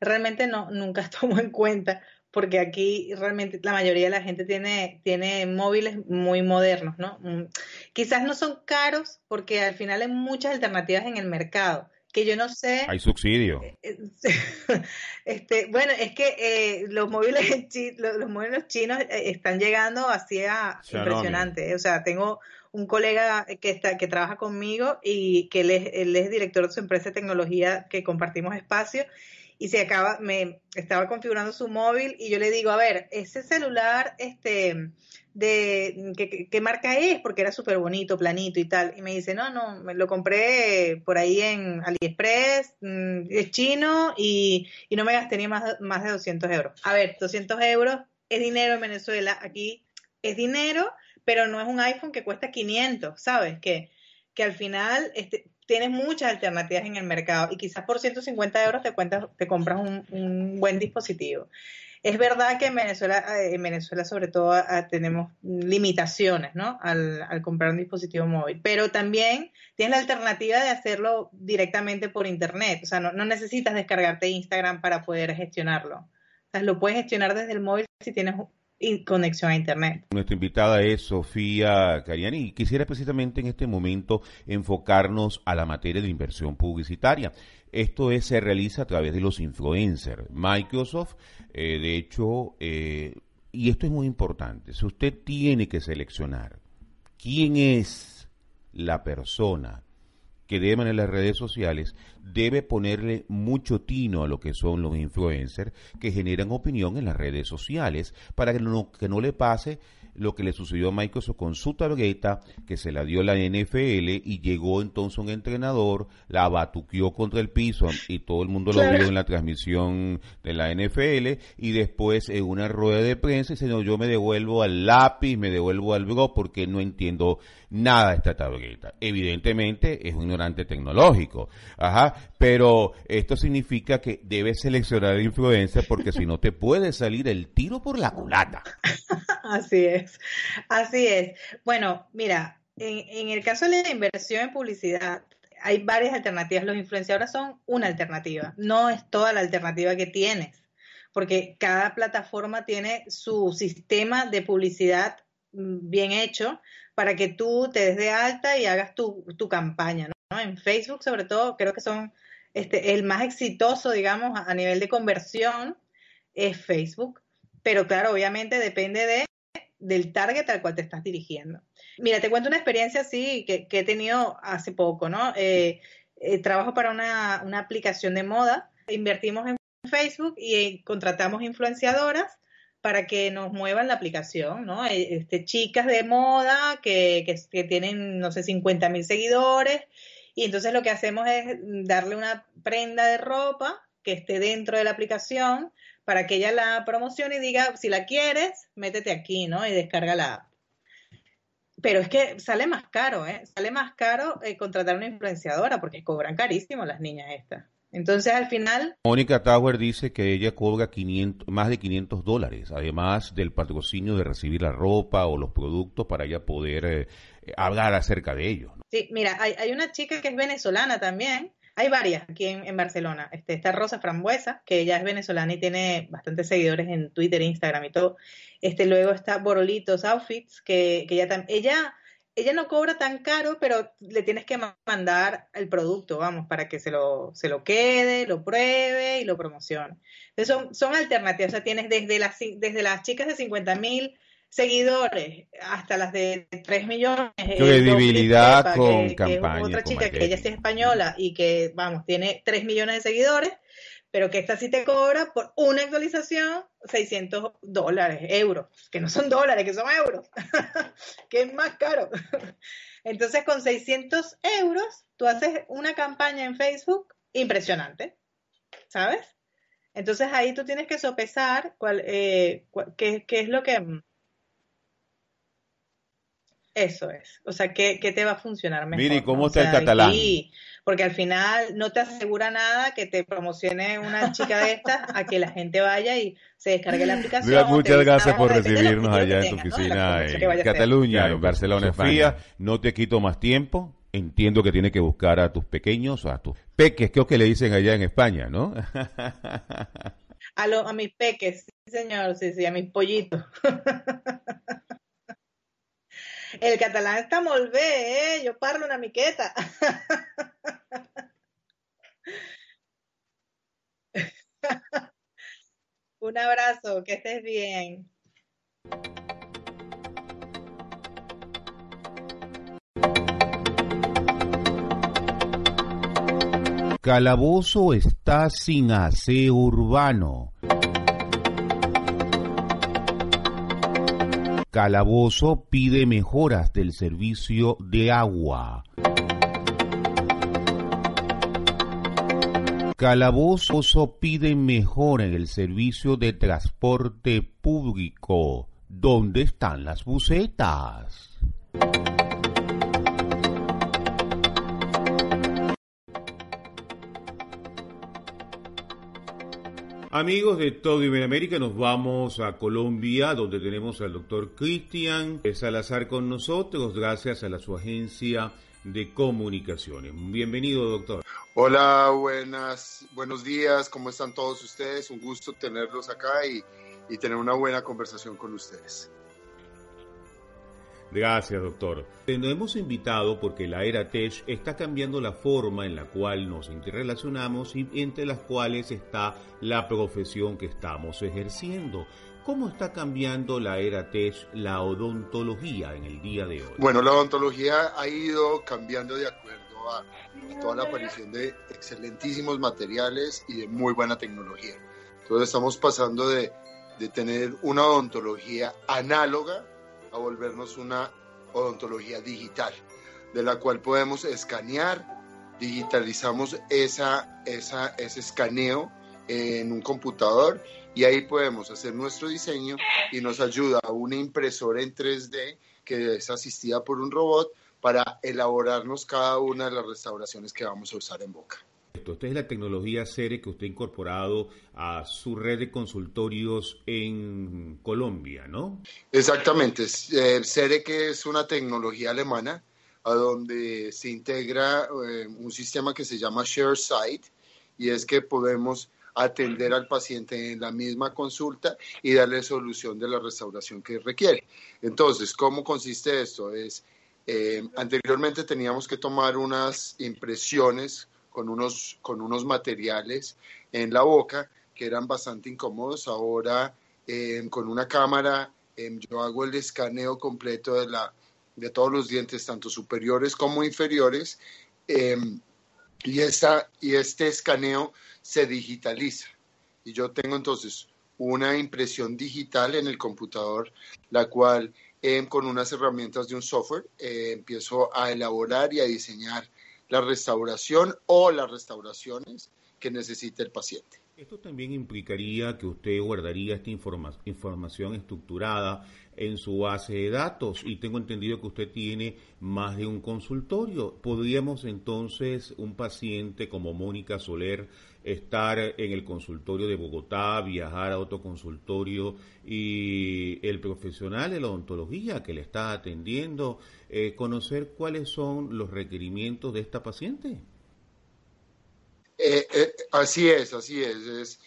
S11: realmente no, nunca [LAUGHS] tomo en cuenta porque aquí realmente la mayoría de la gente tiene, tiene móviles muy modernos, ¿no? Mm, quizás no son caros porque al final hay muchas alternativas en el mercado que yo no sé.
S3: Hay subsidio. Eh,
S11: eh, [LAUGHS] este, bueno, es que eh, los móviles [LAUGHS] los, móviles chinos están llegando así a impresionante. O sea, tengo un colega que está que trabaja conmigo y que él es, él es director de su empresa de tecnología que compartimos espacio y se acaba, me estaba configurando su móvil y yo le digo, a ver, ese celular, este, de ¿qué, marca es, porque era súper bonito, planito y tal. Y me dice, no, no, me lo compré por ahí en AliExpress, mm, es chino y, y no me gasté ni más, más de 200 euros. A ver, 200 euros es dinero en Venezuela, aquí es dinero, pero no es un iPhone que cuesta 500, ¿sabes? Que, que al final este, tienes muchas alternativas en el mercado y quizás por 150 euros te, cuentas, te compras un, buen dispositivo. Es verdad que en Venezuela, eh, en Venezuela sobre todo ah, tenemos limitaciones ¿no? Al, comprar un dispositivo móvil, pero también tienes la alternativa de hacerlo directamente por internet, o sea, no, no necesitas descargarte Instagram para poder gestionarlo. O sea, lo puedes gestionar desde el móvil si tienes conexión a Internet.
S3: Nuestra invitada es Sofía Cariani y quisiera precisamente en este momento enfocarnos a la materia de inversión publicitaria. Esto es, se realiza a través de los influencers. Microsoft, eh, de hecho, eh, y esto es muy importante, si usted tiene que seleccionar quién es la persona que deben en las redes sociales, debe ponerle mucho tino a lo que son los influencers que generan opinión en las redes sociales para que no, que no le pase lo que le sucedió a Microsoft con su tarjeta, que se la dio la NFL y llegó entonces un entrenador, la batuqueó contra el piso y todo el mundo lo vio en la transmisión de la NFL y después en una rueda de prensa dice, no, yo me devuelvo al lápiz, me devuelvo al bro porque no entiendo nada de esta tarjeta. Evidentemente es un ignorante tecnológico, ajá, pero esto significa que debes seleccionar el influencer porque si no te puede salir el tiro por la culata. [LAUGHS]
S11: Así es, así es. Bueno, mira, en, el caso de la inversión en publicidad, hay varias alternativas. Los influenciadores son una alternativa, no es toda la alternativa que tienes, porque cada plataforma tiene su sistema de publicidad mm, bien hecho para que tú te des de alta y hagas tu, tu campaña. ¿no? En Facebook, sobre todo, creo que son este, el más exitoso, digamos, a nivel de conversión es Facebook. Pero claro, obviamente depende de, del target al cual te estás dirigiendo. Mira, te cuento una experiencia así que, he tenido hace poco, ¿no? Eh, eh, trabajo para una, una, aplicación de moda, invertimos en Facebook y eh, contratamos influenciadoras para que nos muevan la aplicación, ¿no? Este, chicas de moda que, que, tienen, no sé, 50 mil seguidores y entonces lo que hacemos es darle una prenda de ropa que esté dentro de la aplicación para que ella la promocione y diga, si la quieres, métete aquí, ¿no? Y descarga la app. Pero es que sale más caro, ¿eh? Sale más caro eh, contratar una influenciadora porque cobran carísimo las niñas estas. Entonces, al final...
S3: Mónica Tower dice que ella cobra 500, más de 500 dólares, además del patrocinio de recibir la ropa o los productos para ella poder eh, hablar acerca de ellos.
S11: Sí, mira, hay, hay, una chica que es venezolana también. Hay varias aquí en, Barcelona. Este, está Rosa Frambuesa, que ella es venezolana y tiene bastantes seguidores en Twitter, Instagram y todo. Este, luego está Borolitos Outfits, que, que ella, ella ella no cobra tan caro, pero le tienes que mandar el producto, vamos, para que se lo, se lo quede, lo pruebe y lo promocione. Entonces son, son alternativas, o sea, tienes desde las, desde las chicas de 50 mil seguidores hasta las de 3 millones.
S3: Credibilidad con campaña.
S11: otra chica que ella es española y que, vamos, tiene 3 millones de seguidores pero que esta sí te cobra por una actualización 600 dólares, euros, que no son dólares, que son euros, [LAUGHS] que es más caro. Entonces, con 600 euros, tú haces una campaña en Facebook impresionante, ¿sabes? Entonces ahí tú tienes que sopesar cuál, eh, qué, qué, es lo que... Eso es. O sea, ¿qué, qué te va a funcionar mejor?
S3: Mire, ¿cómo está el catalán?
S11: porque al final no te asegura nada que te promocione una chica de estas a que la gente vaya y se descargue la aplicación.
S3: muchas gracias por recibirnos allá en tu oficina en Cataluña, en Barcelona, España. No te quito más tiempo. Entiendo que tienes que buscar a tus pequeños, a tus peques, creo que le dicen allá en España, ¿no?
S11: a, lo, a mis peques, sí, señor, sí, sí, a mis pollitos. [LAUGHS] El catalán está molt bé, eh? Yo parlo una miqueta. [LAUGHS] Un abrazo, que estés bien.
S3: Calabozo está sin aseo urbano. Calabozo pide mejoras del servicio de agua. Calabozo pide mejora en el servicio de transporte público. ¿Dónde están las bucetas? Amigos de todo Iberoamérica, nos vamos a Colombia, donde tenemos al doctor Cristian Salazar con nosotros, gracias a la su agencia de comunicaciones. Bienvenido, doctor.
S12: Hola, buenas, buenos días, ¿cómo están todos ustedes? Un gusto tenerlos acá y, y tener una buena conversación con ustedes.
S3: Gracias, doctor. Nos hemos invitado porque la era Tech está cambiando la forma en la cual nos interrelacionamos y entre las cuales está la profesión que estamos ejerciendo. ¿Cómo está cambiando la era Tech la odontología en el día de hoy?
S12: Bueno, la odontología ha ido cambiando de acuerdo a toda la aparición de excelentísimos materiales y de muy buena tecnología. Entonces estamos pasando de, de tener una odontología análoga a volvernos una odontología digital, de la cual podemos escanear, digitalizamos esa, esa, ese escaneo en un computador y ahí podemos hacer nuestro diseño y nos ayuda una impresora en 3D que es asistida por un robot para elaborarnos cada una de las restauraciones que vamos a usar en boca.
S3: Esta es la tecnología CERE que usted ha incorporado a su red de consultorios en Colombia, ¿no?
S12: Exactamente. CERE que es una tecnología alemana a donde se integra eh, un sistema que se llama Share Site y es que podemos atender al paciente en la misma consulta y darle solución de la restauración que requiere. Entonces, ¿cómo consiste esto? Es eh, anteriormente teníamos que tomar unas impresiones con unos, con unos materiales en la boca que eran bastante incómodos. Ahora, eh, con una cámara, eh, yo hago el escaneo completo de, la, de todos los dientes, tanto superiores como inferiores, y, esta, y este escaneo se digitaliza. Y yo tengo entonces una impresión digital en el computador, la cual con unas herramientas de un software, eh, empiezo a elaborar y a diseñar la restauración o las restauraciones que necesite el paciente.
S3: Esto también implicaría que usted guardaría esta información estructurada en su base de datos y tengo entendido que usted tiene más de un consultorio. ¿Podríamos entonces un paciente como Mónica Soler estar en el consultorio de Bogotá, viajar a otro consultorio y el profesional de la odontología que le está atendiendo, eh, conocer cuáles son los requerimientos de esta paciente.
S12: Eh, eh, así es, así es.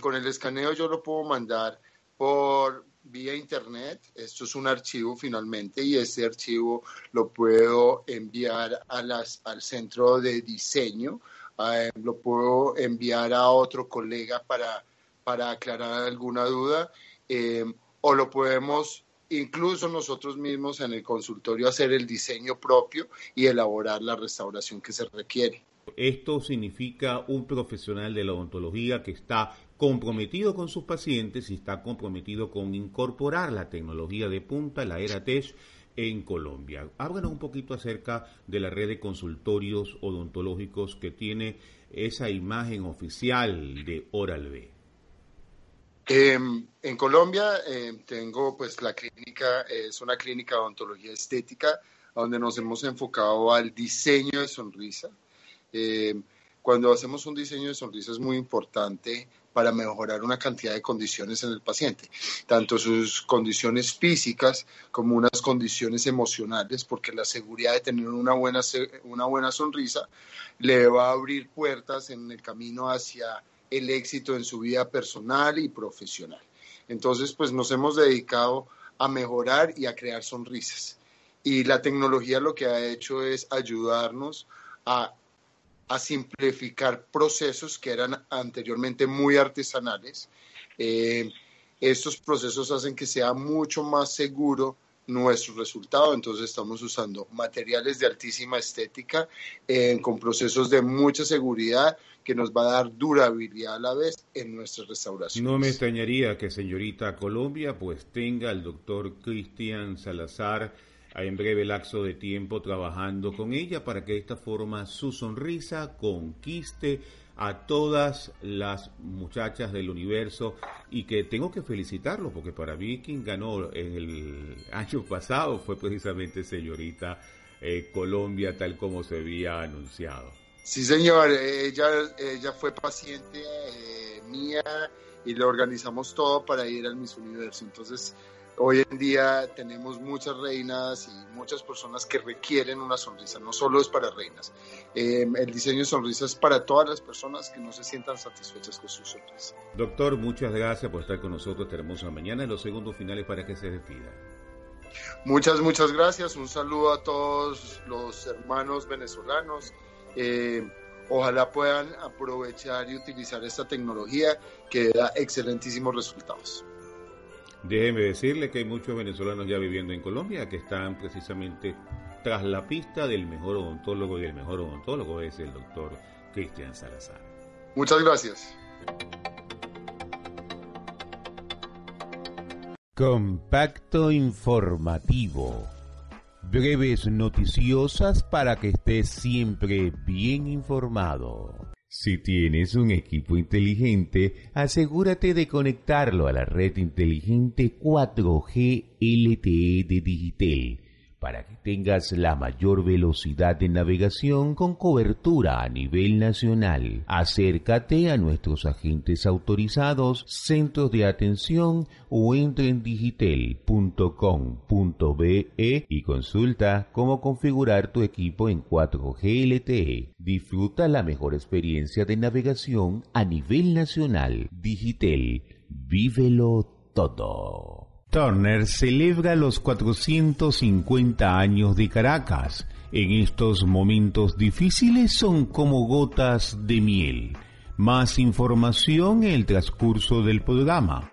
S12: con el escaneo yo lo puedo mandar por vía internet. Esto es un archivo finalmente y ese archivo lo puedo enviar a las, al centro de diseño eh, lo puedo enviar a otro colega para, para aclarar alguna duda, eh, o lo podemos incluso nosotros mismos en el consultorio hacer el diseño propio y elaborar la restauración que se requiere.
S3: Esto significa un profesional de la odontología que está comprometido con sus pacientes y está comprometido con incorporar la tecnología de punta, la era TESH, en Colombia. Háblanos un poquito acerca de la red de consultorios odontológicos que tiene esa imagen oficial de Oral B.
S12: Em, en Colombia em, tengo pues la clínica, es una clínica de odontología estética donde nos hemos enfocado al diseño de sonrisa. Em, cuando hacemos un diseño de sonrisa es muy importante para mejorar una cantidad de condiciones en el paciente, tanto sus condiciones físicas como unas condiciones emocionales, porque la seguridad de tener una buena, una buena sonrisa le va a abrir puertas en el camino hacia el éxito en su vida personal y profesional. Entonces, pues nos hemos dedicado a mejorar y a crear sonrisas. Y la tecnología lo que ha hecho es ayudarnos a a simplificar procesos que eran anteriormente muy artesanales. Eh, estos procesos hacen que sea mucho más seguro nuestro resultado, entonces estamos usando materiales de altísima estética eh, con procesos de mucha seguridad que nos va a dar durabilidad a la vez en nuestra restauración.
S3: No me extrañaría que señorita Colombia pues tenga al doctor Cristian Salazar en breve lapso de tiempo trabajando con ella para que de esta forma su sonrisa conquiste a todas las muchachas del universo y que tengo que felicitarlo porque para mí quien ganó el [LAUGHS] año pasado fue precisamente señorita eh, Colombia tal como se había anunciado.
S12: Sí señor, ella, ella fue paciente eh, mía y le organizamos todo para ir al Miss Universo. Entonces Hoy en día tenemos muchas reinas y muchas personas que requieren una sonrisa, no solo es para reinas. Em, el diseño de sonrisa es para todas las personas que no se sientan satisfechas con su sonrisa.
S3: Doctor, muchas gracias por estar con nosotros esta hermosa mañana en los segundos finales para que se despida.
S12: Muchas, muchas gracias. Un saludo a todos los hermanos venezolanos. Eh, ojalá puedan aprovechar y utilizar esta tecnología que da excelentísimos resultados.
S3: Déjeme decirle que hay muchos venezolanos ya viviendo en Colombia que están precisamente tras la pista del mejor odontólogo y el mejor odontólogo es el doctor Cristian Salazar.
S12: Muchas gracias.
S3: Compacto informativo. Breves noticiosas para que estés siempre bien informado. Si tienes un equipo inteligente, asegúrate de conectarlo a la red inteligente 4G LTE de Digitel para que tengas la mayor velocidad de navegación con cobertura a nivel nacional. Acércate a nuestros agentes autorizados, centros de atención o entra en digitel.com.be y consulta cómo configurar tu equipo en 4G LTE. Disfruta la mejor experiencia de navegación a nivel nacional. Digitel, vívelo todo. Turner celebra los 450 años de Caracas. En estos momentos difíciles son como gotas de miel. Más información en el transcurso del programa.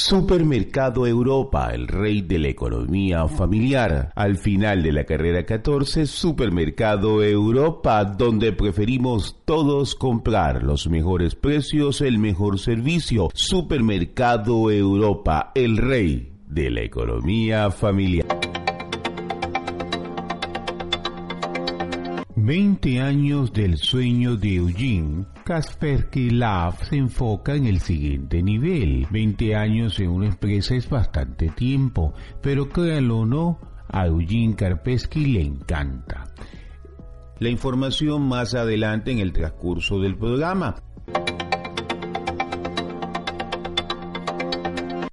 S3: Supermercado Europa, el rey de la economía familiar. Al final de la carrera 14, Supermercado Europa, donde preferimos todos comprar los mejores precios, el mejor servicio. Supermercado Europa, el rey de la economía familiar. 20 años del sueño de Eugene, Kaspersky Lab se enfoca en el siguiente nivel. 20 años en una empresa es bastante tiempo, pero créanlo o no, a Eugene Kaspersky le encanta. La información más adelante en el transcurso del programa.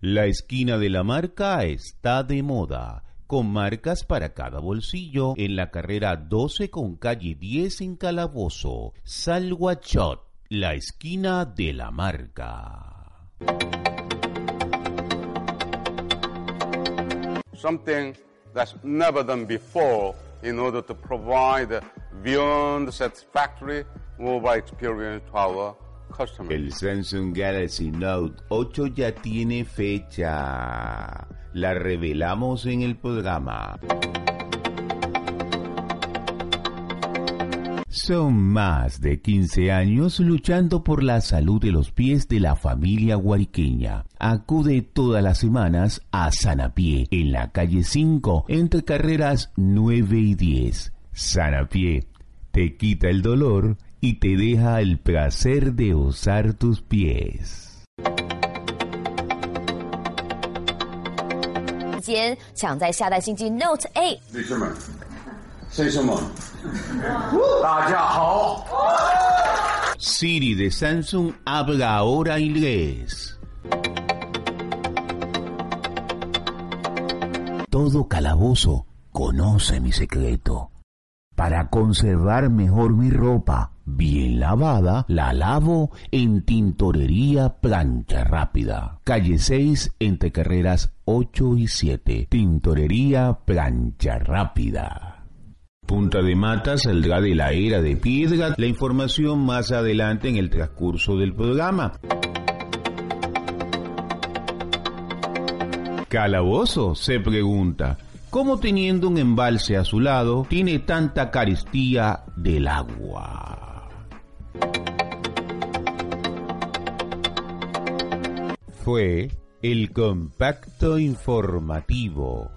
S3: La esquina de la marca está de moda con marcas para cada bolsillo en la carrera 12 con calle 10 en Calabozo. Salguachot, la esquina de la marca.
S5: Something that's never done before in order to provide beyond satisfactory mobile experience to our customers.
S3: El Samsung Galaxy Note 8 ya tiene fecha. La revelamos en el programa. Son más de 15 años luchando por la salud de los pies de la familia guariqueña. Acude todas las semanas a Sanapié, en la calle 5, entre carreras 9 y 10. Sanapié te quita el dolor y te deja el placer de usar tus pies.
S6: 间抢在下代新机 Note 8。
S9: 女士们、先生们，大家好。
S3: Siri de [LAUGHS] Samsung habla ahora inglés. Todo calabozo conoce mi secreto. Para conservar mejor mi ropa bien lavada, la lavo en Tintorería Plancha Rápida. Calle 6 entre carreras 8 y 7. Tintorería Plancha Rápida. Punta de Mata saldrá de la era de piedra. La información más adelante en el transcurso del programa. Calabozo se pregunta, ¿cómo teniendo un embalse a su lado tiene tanta carestía del agua? Fue el compacto informativo.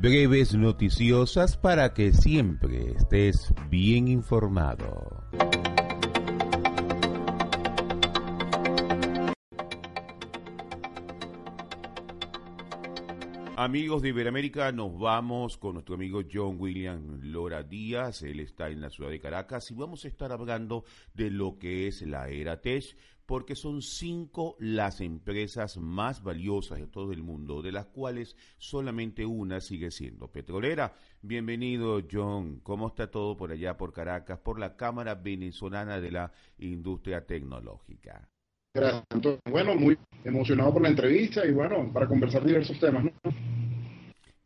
S3: Breves noticiosas para que siempre estés bien informado. Amigos de Iberoamérica, nos vamos con nuestro amigo John William Lora Díaz. Él está en la ciudad de Caracas y vamos a estar hablando de lo que es la era Tech, porque son cinco las empresas más valiosas de todo el mundo, de las cuales solamente una sigue siendo petrolera. Bienvenido, John. ¿Cómo está todo por allá, por Caracas, por la Cámara Venezolana de la Industria Tecnológica?
S13: Gracias. Bueno, muy emocionado por la entrevista y bueno, para conversar diversos temas. ¿no?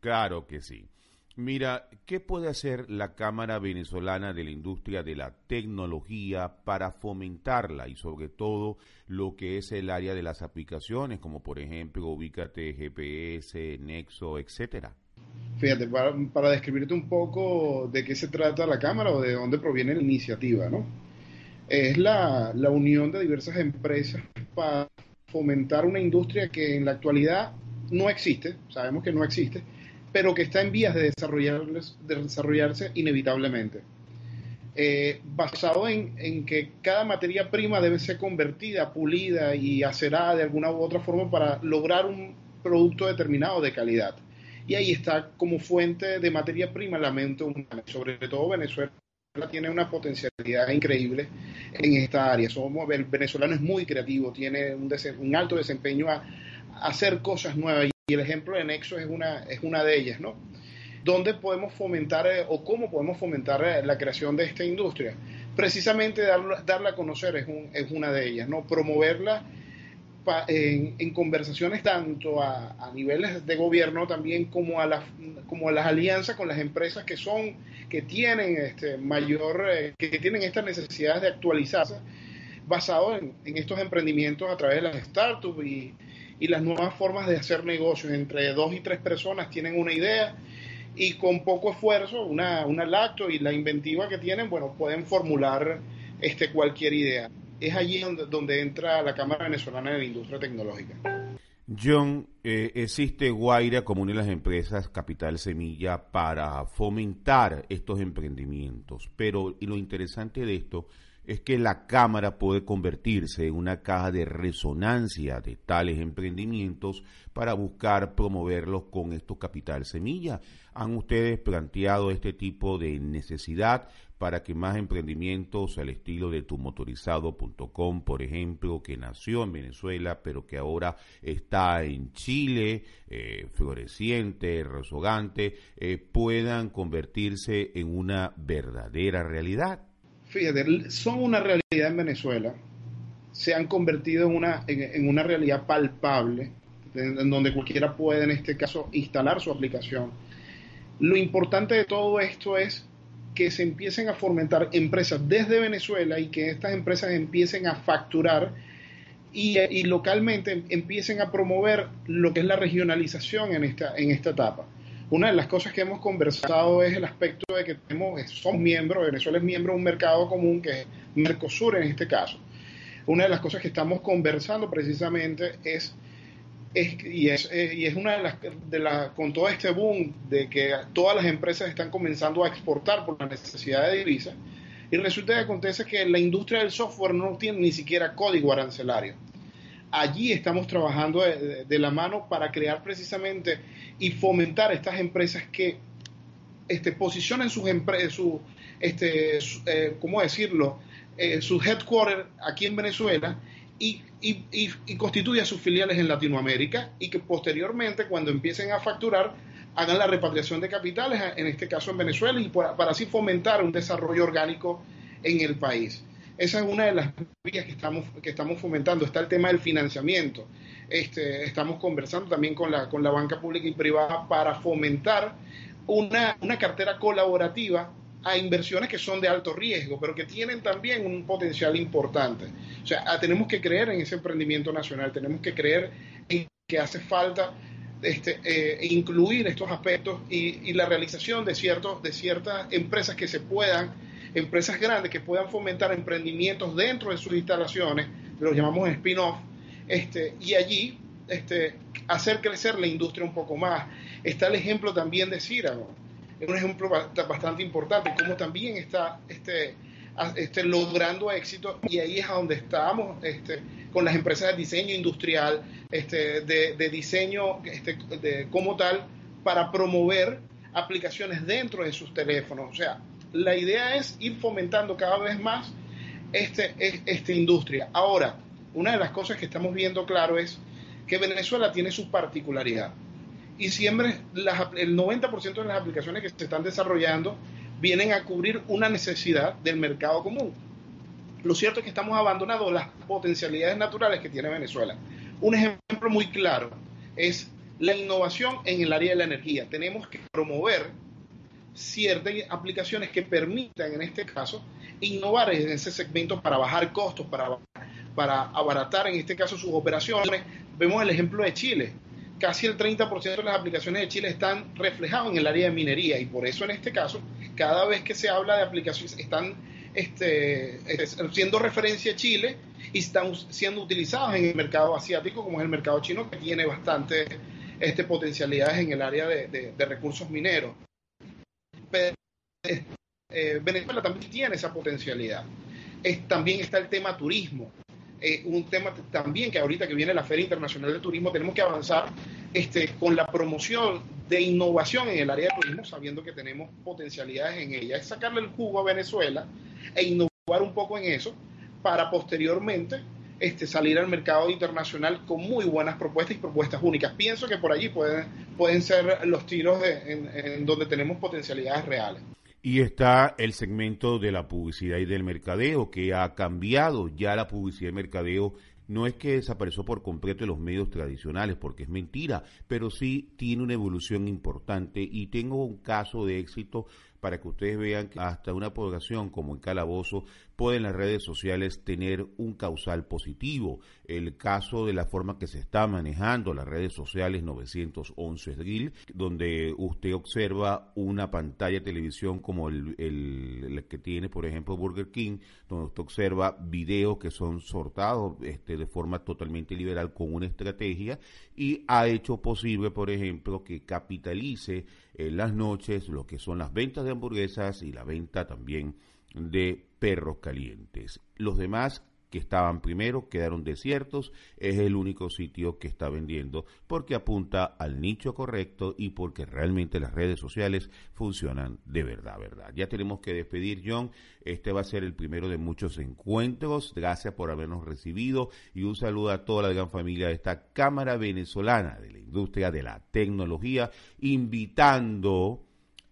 S3: Claro que sí. Mira, ¿qué puede hacer la Cámara Venezolana de la Industria de la Tecnología para fomentarla y sobre todo lo que es el área de las aplicaciones, como por ejemplo Ubícate, GPS, Nexo, etcétera?
S13: Fíjate, para, para describirte un poco de qué se trata la Cámara o de dónde proviene la iniciativa, ¿no? Es la, la unión de diversas empresas para fomentar una industria que en la actualidad no existe, sabemos que no existe, pero que está en vías de, de desarrollarse inevitablemente. Eh, basado en, en, que cada materia prima debe ser convertida, pulida y acerada de alguna u otra forma para lograr un producto determinado de calidad. Y ahí está como fuente de materia prima la mente humana. Sobre todo Venezuela tiene una potencialidad increíble en esta área. Somos, el venezolano es muy creativo, tiene un, un alto desempeño a, a, hacer cosas nuevas y el ejemplo de Nexo es una, es una de ellas, ¿no? ¿Dónde podemos fomentar eh, o cómo podemos fomentar eh, la creación de esta industria? Precisamente darla, darla a conocer es, un, es una de ellas, ¿no? Promoverla en, conversaciones tanto a, niveles de gobierno también como a, las, como a las alianzas con las empresas que son, que tienen este mayor, eh, que tienen estas necesidades de actualizarse basado en, estos emprendimientos a través de las startups y, y las nuevas formas de hacer negocios. Entre dos y tres personas tienen una idea y con poco esfuerzo, una, una lacto y la inventiva que tienen, bueno, pueden formular este, cualquier idea es allí donde, donde, entra la Cámara Venezolana de la Industria Tecnológica.
S3: John, eh, existe Guaira como una de las empresas Capital Semilla para fomentar estos emprendimientos, pero y lo interesante de esto es que la Cámara puede convertirse en una caja de resonancia de tales emprendimientos para buscar promoverlos con estos Capital Semilla. ¿Han ustedes planteado este tipo de necesidad para que más emprendimientos al estilo de tumotorizado.com, por ejemplo, que nació en Venezuela, pero que ahora está en Chile, eh, floreciente, rezogante, eh, puedan convertirse en una verdadera realidad?
S13: Fíjate, son una realidad en Venezuela, se han convertido en una, en, una realidad palpable, en, donde cualquiera puede, en este caso, instalar su aplicación. Lo importante de todo esto es que se empiecen a fomentar empresas desde Venezuela y que estas empresas empiecen a facturar y, y, localmente empiecen a promover lo que es la regionalización en esta, en esta etapa. Una de las cosas que hemos conversado es el aspecto de que somos miembros, Venezuela es miembro de un mercado común que es Mercosur en este caso. Una de las cosas que estamos conversando precisamente es es, y, es, eh, y es una de las, con todo este boom de que todas las empresas están comenzando a exportar por la necesidad de divisas, y resulta que acontece que la industria del software no tiene ni siquiera código arancelario. Allí estamos trabajando de, la mano para crear precisamente y fomentar estas empresas que este, posicionen sus empresas, su, este, eh, ¿cómo decirlo? Eh, su headquarter aquí en Venezuela y, y, constituya sus filiales en Latinoamérica y que posteriormente, cuando empiecen a facturar, hagan la repatriación de capitales, en este caso en Venezuela, y para así fomentar un desarrollo orgánico en el país. Esa es una de las vías que estamos, que estamos fomentando. Está el tema del financiamiento. Este, estamos conversando también con la, con la banca pública y privada para fomentar una, una cartera colaborativa a inversiones que son de alto riesgo, pero que tienen también un potencial importante. O sea, ah, tenemos que creer en ese emprendimiento nacional, tenemos que creer en que hace falta este, eh, incluir estos aspectos y, y, la realización de, ciertos, de ciertas empresas que se puedan, empresas grandes que puedan fomentar emprendimientos dentro de sus instalaciones, los llamamos spin-off, este, y allí este, hacer crecer la industria un poco más. Está el ejemplo también de Círago es un ejemplo bastante importante, como también está este, logrando éxito y ahí es a donde estamos con las empresas de diseño industrial, de, diseño como tal, para promover aplicaciones dentro de sus teléfonos. O sea, la idea es ir fomentando cada vez más este, esta industria. Ahora, una de las cosas que estamos viendo claro es que Venezuela tiene su particularidad y siempre el 90% de las aplicaciones que se están desarrollando vienen a cubrir una necesidad del mercado común. Lo cierto es que estamos abandonando las potencialidades naturales que tiene Venezuela. Un ejemplo muy claro es la innovación en el área de la energía. Tenemos que promover ciertas aplicaciones que permitan, en este caso, innovar en ese segmento para bajar costos, para, para abaratar, en este caso, sus operaciones. Vemos el ejemplo de Chile casi el 30% de las aplicaciones de Chile están reflejadas en el área de minería y por eso en este caso, cada vez que se habla de aplicaciones, están este, siendo referencia a Chile y están siendo utilizados en el mercado asiático, como es el mercado chino, que tiene bastante este, potencialidades en el área de, de recursos mineros. Eh, Venezuela también tiene esa potencialidad. También está el tema turismo eh, un tema también que ahorita que viene la Feria Internacional de Turismo tenemos que avanzar
S8: este, con la promoción de innovación en el área de turismo, sabiendo que tenemos potencialidades en ella, es sacarle el jugo a Venezuela e innovar un poco en eso para posteriormente este, salir al mercado internacional con muy buenas propuestas y propuestas únicas. Pienso que por allí pueden, ser los tiros en donde tenemos potencialidades reales.
S3: Y está el segmento de la publicidad y del mercadeo, que ha cambiado ya la publicidad y mercadeo. No es que desapareció por completo de los medios tradicionales, porque es mentira, pero sí tiene una evolución importante y tengo un caso de éxito para que ustedes vean que hasta una población como el Calabozo puede en las redes sociales tener un causal positivo. El caso de la forma que se está manejando las redes sociales 911 Drill, donde usted observa una pantalla de televisión como el, el, que tiene, por ejemplo, Burger King, donde usted observa videos que son sortados este, de forma totalmente liberal con una estrategia y ha hecho posible, por ejemplo, que capitalice en las noches lo que son las ventas de hamburguesas y la venta también de perros calientes. Los demás que estaban primero quedaron desiertos, es el único sitio que está vendiendo porque apunta al nicho correcto y porque realmente las redes sociales funcionan de verdad, verdad. Ya tenemos que despedir, John. Este va a ser el primero de muchos encuentros. Gracias por habernos recibido y un saludo a toda la gran familia de esta Cámara Venezolana de la Industria de la Tecnología, invitando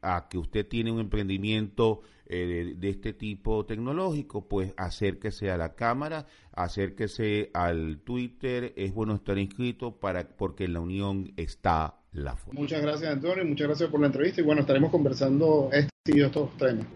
S3: a que usted tiene un emprendimiento eh, de, este tipo tecnológico, pues acérquese a la cámara, acérquese al Twitter, es bueno estar inscrito para porque en la unión está la forma.
S8: Muchas gracias Antonio, muchas gracias por la entrevista y bueno, estaremos conversando este y estos temas.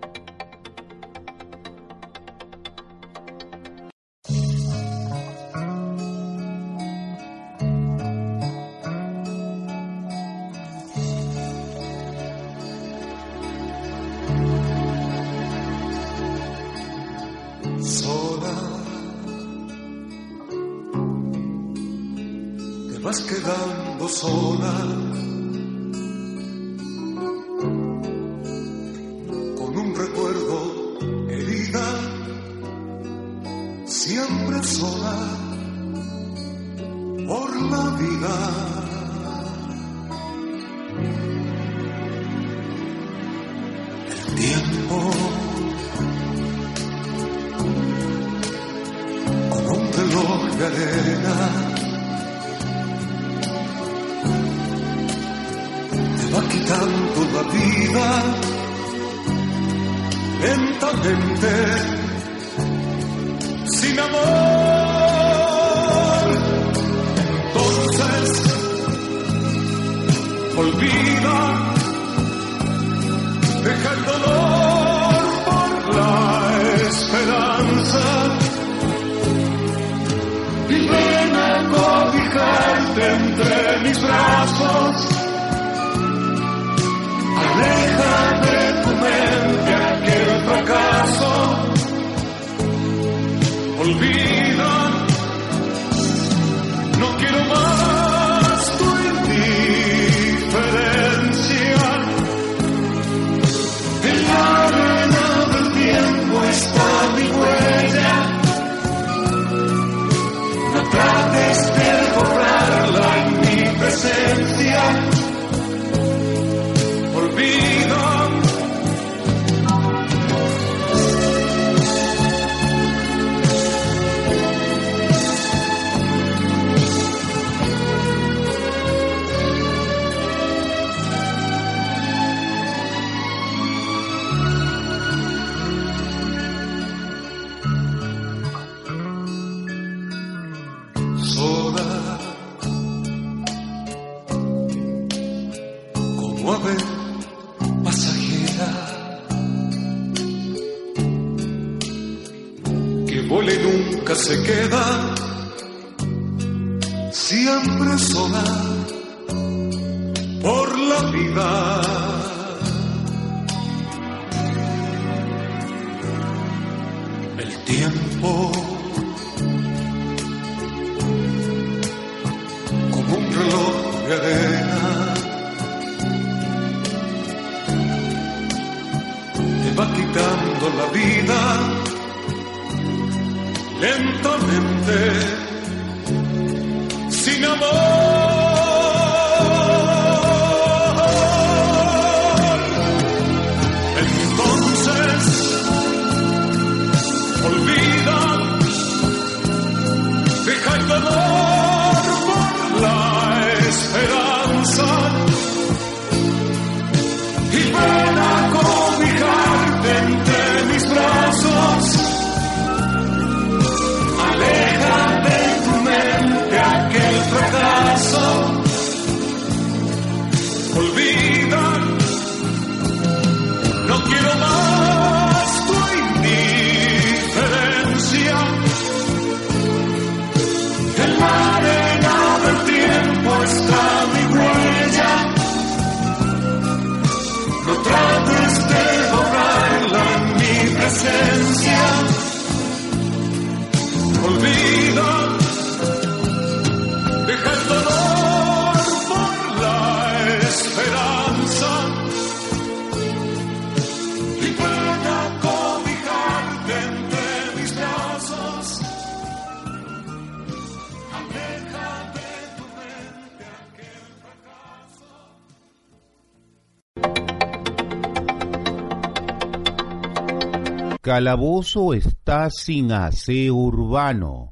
S3: Calabozo está sin aseo urbano.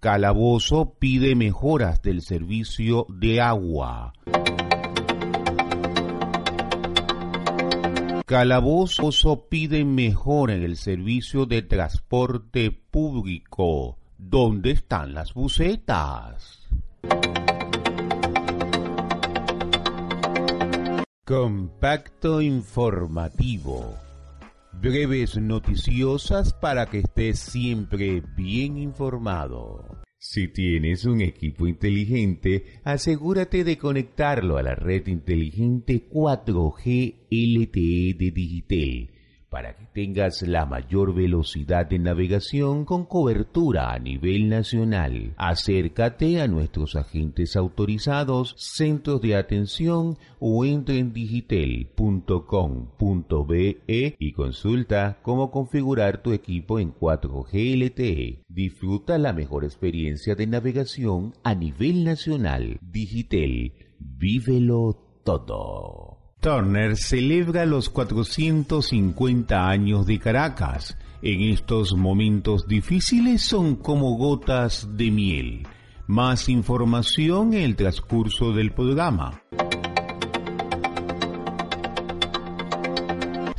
S3: Calabozo pide mejoras del servicio de agua. Calabozo pide mejora en el servicio de transporte público. ¿Dónde están las bucetas? Compacto informativo. Breves noticiosas para que estés siempre bien informado. Si tienes un equipo inteligente, asegúrate de conectarlo a la red inteligente 4G LTE de Digitel para que tengas la mayor velocidad de navegación con cobertura a nivel nacional. Acércate a nuestros agentes autorizados, centros de atención o entra en digitel.com.be y consulta cómo configurar tu equipo en 4G LTE. Disfruta la mejor experiencia de navegación a nivel nacional. Digitel, vívelo todo. Turner celebra los 450 años de Caracas. En estos momentos difíciles son como gotas de miel. Más información en el transcurso del programa.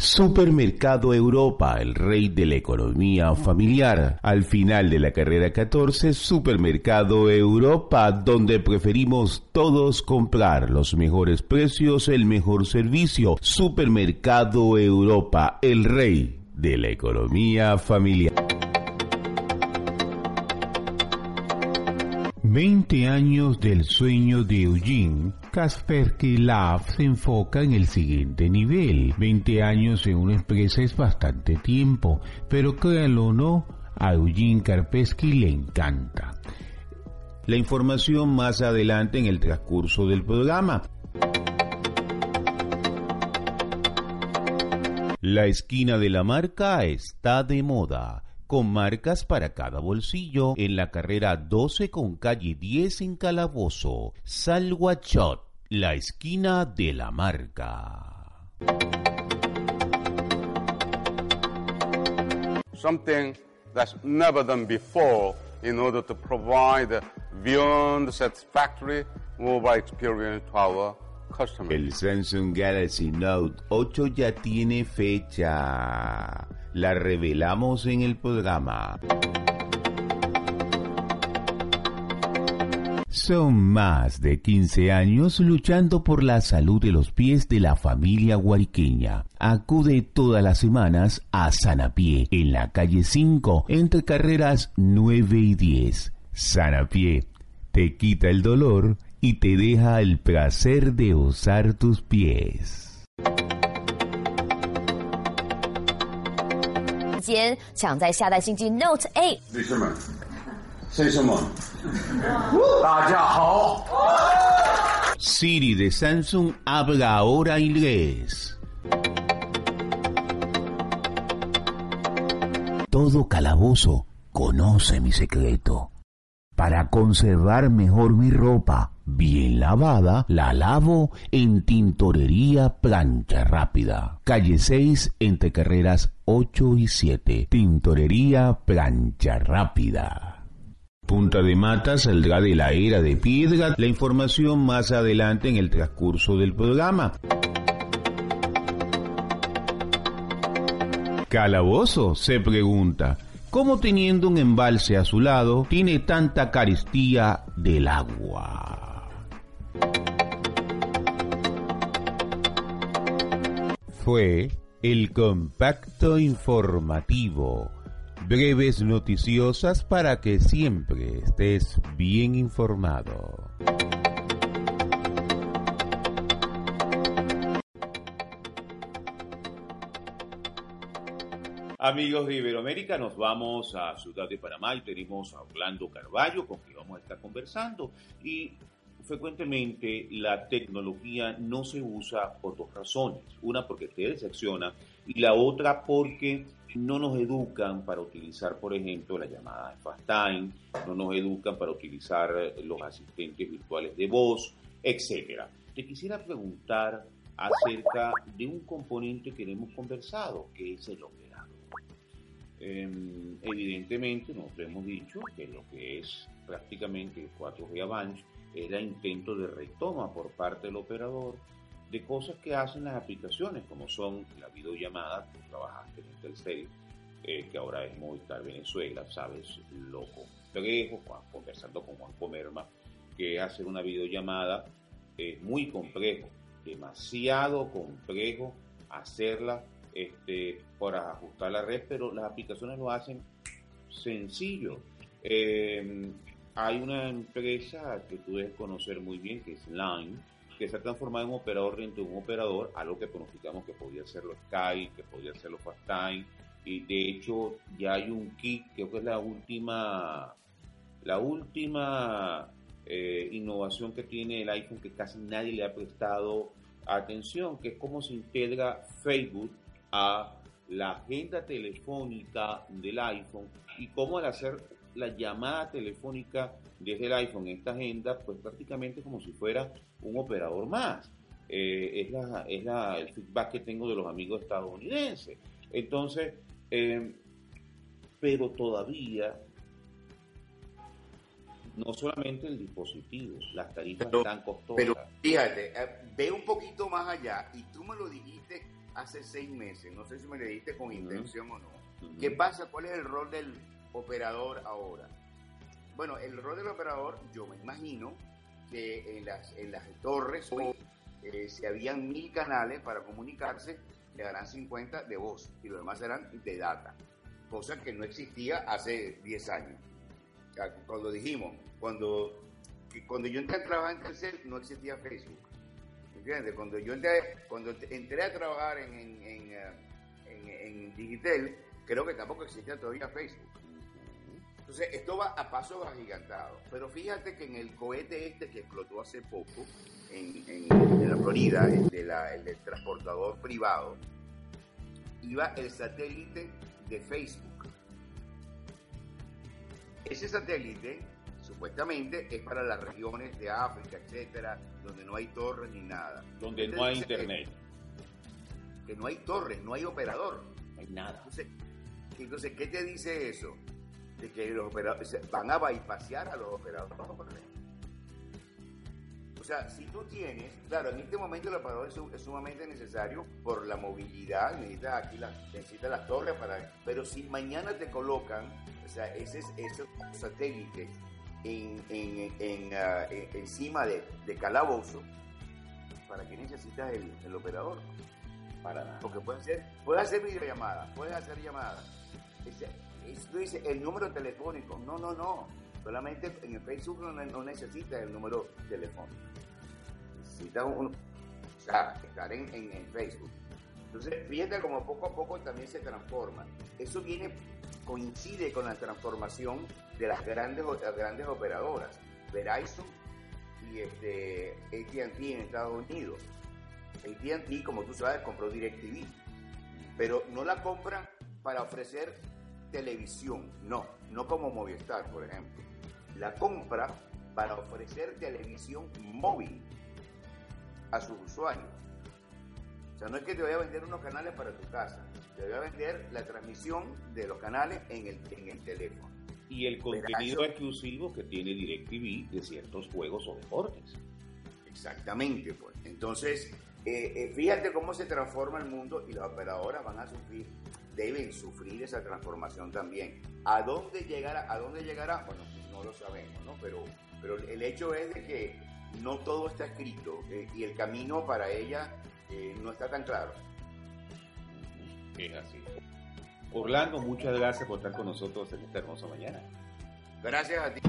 S3: Supermercado Europa, el rey de la economía familiar. Al final de la carrera 14, Supermercado Europa, donde preferimos todos comprar los mejores precios, el mejor servicio. Supermercado Europa, el rey de la economía familiar. 20 años del sueño de Eugene, Kaspersky Lab se enfoca en el siguiente nivel. 20 años en una empresa es bastante tiempo, pero créanlo o no, a Eugene Kaspersky le encanta. La información más adelante en el transcurso del programa. La esquina de la marca está de moda con marcas para cada bolsillo en la carrera 12 con calle 10 en Calabozo. Salguachot, la esquina de la marca.
S5: Something that's never done before in order to provide beyond satisfactory mobile experience to our customers.
S3: El Samsung Galaxy Note 8 ya tiene fecha la revelamos en el programa. Son más de 15 años luchando por la salud de los pies de la familia guariqueña. Acude todas las semanas a Sanapié, en la calle 5, entre carreras 9 y 10. Sanapié te quita el dolor y te deja el placer de usar tus pies.
S6: 间抢在下代新机 Note 8。
S9: soy
S3: Siri de Samsung habla ahora inglés. Todo calabozo conoce mi secreto. Para conservar mejor mi ropa, bien lavada, la lavo en Tintorería Plancha Rápida. Calle 6, entre carreras 8 y 7. Tintorería Plancha Rápida. Punta de Mata saldrá de la era de piedra. La información más adelante en el transcurso del programa. Calabozo se pregunta, ¿cómo teniendo un embalse a su lado tiene tanta carestía del agua? Fue el compacto informativo. Breves noticiosas para que siempre estés bien informado.
S14: Amigos de Iberoamérica, nos vamos a Ciudad de Panamá y tenemos a Orlando Carballo con quien vamos a estar conversando. Y frecuentemente la tecnología no se usa por dos razones. Una porque te decepciona y la otra porque no nos educan para utilizar, por ejemplo, la llamada de FaceTime, no nos educan para utilizar los asistentes virtuales de voz, etc. Te quisiera preguntar
S3: acerca de un componente que hemos conversado, que es el operador. Em, evidentemente, nosotros hemos dicho que lo que es prácticamente el 4G Advance era intento de retoma por parte del operador de cosas que hacen las aplicaciones, como son la videollamada, tú trabajaste en Telcel, eh, que ahora es Movistar Venezuela, sabes lo complejo, conversando con Juan Comerma, que hacer una videollamada es muy complejo, demasiado complejo hacerla este, para ajustar la red, pero las aplicaciones lo hacen sencillo. Eh, hay una empresa que tú debes conocer muy bien, que es Line, que se ha transformado en un operador dentro de un operador, algo que pronosticamos que podía ser los Sky, que podía ser los FastTime, y de hecho ya hay un kit, creo que es la última, la última eh, innovación que tiene el iPhone que casi nadie le ha prestado atención, que es cómo se integra Facebook a la agenda telefónica del iPhone y cómo al hacer la llamada telefónica desde el iPhone esta agenda, pues prácticamente como si fuera un operador más. Eh, es la, es la, el feedback que tengo de los amigos estadounidenses. Entonces, eh, pero todavía no solamente el dispositivo, las tarifas están costosas.
S15: Pero fíjate, eh, ve un poquito más allá y tú me lo dijiste hace seis meses, no sé si me lo dijiste con intención o no. ¿Qué pasa? ¿Cuál es el rol del operador ahora? Bueno, el rol del operador, yo me imagino que en las, en las torres eh, si habían mil canales para comunicarse, le darán 50 de voz y los demás serán de data, cosa que no existía hace 10 años. Cuando dijimos, cuando, cuando yo entré a trabajar en Telcel no existía Facebook. ¿Entiendes? Cuando yo entré, cuando entré a trabajar en, en, en, eh, en Digitel, creo que tampoco existía todavía Facebook. Entonces, esto va a pasos agigantados. Pero fíjate que en el cohete este que explotó hace poco, en, en, la Florida, el, de la, el del transportador privado, iba el satélite de Facebook. Ese satélite, supuestamente, es para las regiones de África, etcétera, donde no hay torres ni nada.
S3: Donde no hay internet.
S15: Que, que, no hay torres, no hay operador.
S3: No hay nada.
S15: Entonces, entonces ¿qué te dice eso? De que los operadores van a bypassar a los operadores. O sea, si tú tienes, claro, en este momento el operador es, sumamente necesario por la movilidad, necesitas aquí las, necesitas las torres para, pero si mañana te colocan, o sea, ese, esos satélites en, en, en, uh, encima de, de, calabozo, ¿para qué necesitas el, el operador?
S3: Para nada.
S15: Porque puede hacer, puede hacer videollamadas, puede hacer llamadas. Tú dices el número telefónico. No, no, no. Solamente en el Facebook no, no necesitas el número telefónico. Necesitas un, estar en, en, en, Facebook. Entonces, fíjate como poco a poco también se transforma. Eso viene, coincide con la transformación de las grandes, las grandes operadoras. Verizon y este, AT&T en Estados Unidos. AT&T, como tú sabes, compró DirecTV, pero no la compran para ofrecer televisión, no, no como Movistar, por ejemplo. La compra para ofrecer televisión móvil a sus usuarios. O sea, no es que te vaya a vender unos canales para tu casa, te voy a vender la transmisión de los canales en el, en el teléfono.
S3: Y el contenido exclusivo que tiene DirecTV de ciertos juegos o deportes.
S15: Exactamente, pues. Entonces, eh, eh, fíjate cómo se transforma el mundo y las operadoras van a sufrir deben sufrir esa transformación también. ¿A dónde llegará? ¿A dónde llegará? Bueno, no lo sabemos, ¿no? Pero, pero el hecho es de que no todo está escrito eh, y el camino para ella eh, no está tan claro.
S3: Es así. Orlando, muchas gracias por estar con nosotros en esta hermosa mañana.
S15: Gracias a ti.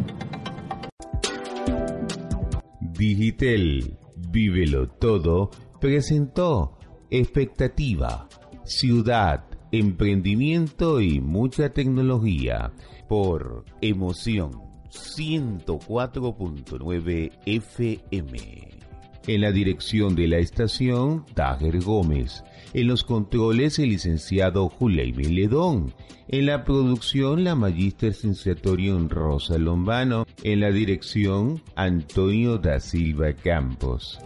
S16: Digitel, vívelo todo, presentó expectativa, ciudad, emprendimiento y mucha tecnología por Emoción 104.9 FM. En la dirección de la estación, Dager Gómez. En los controles, el licenciado Juleime Ledón. En la producción, la magíster sensatorium Rosa Lombano. En la dirección, Antonio da Silva Campos.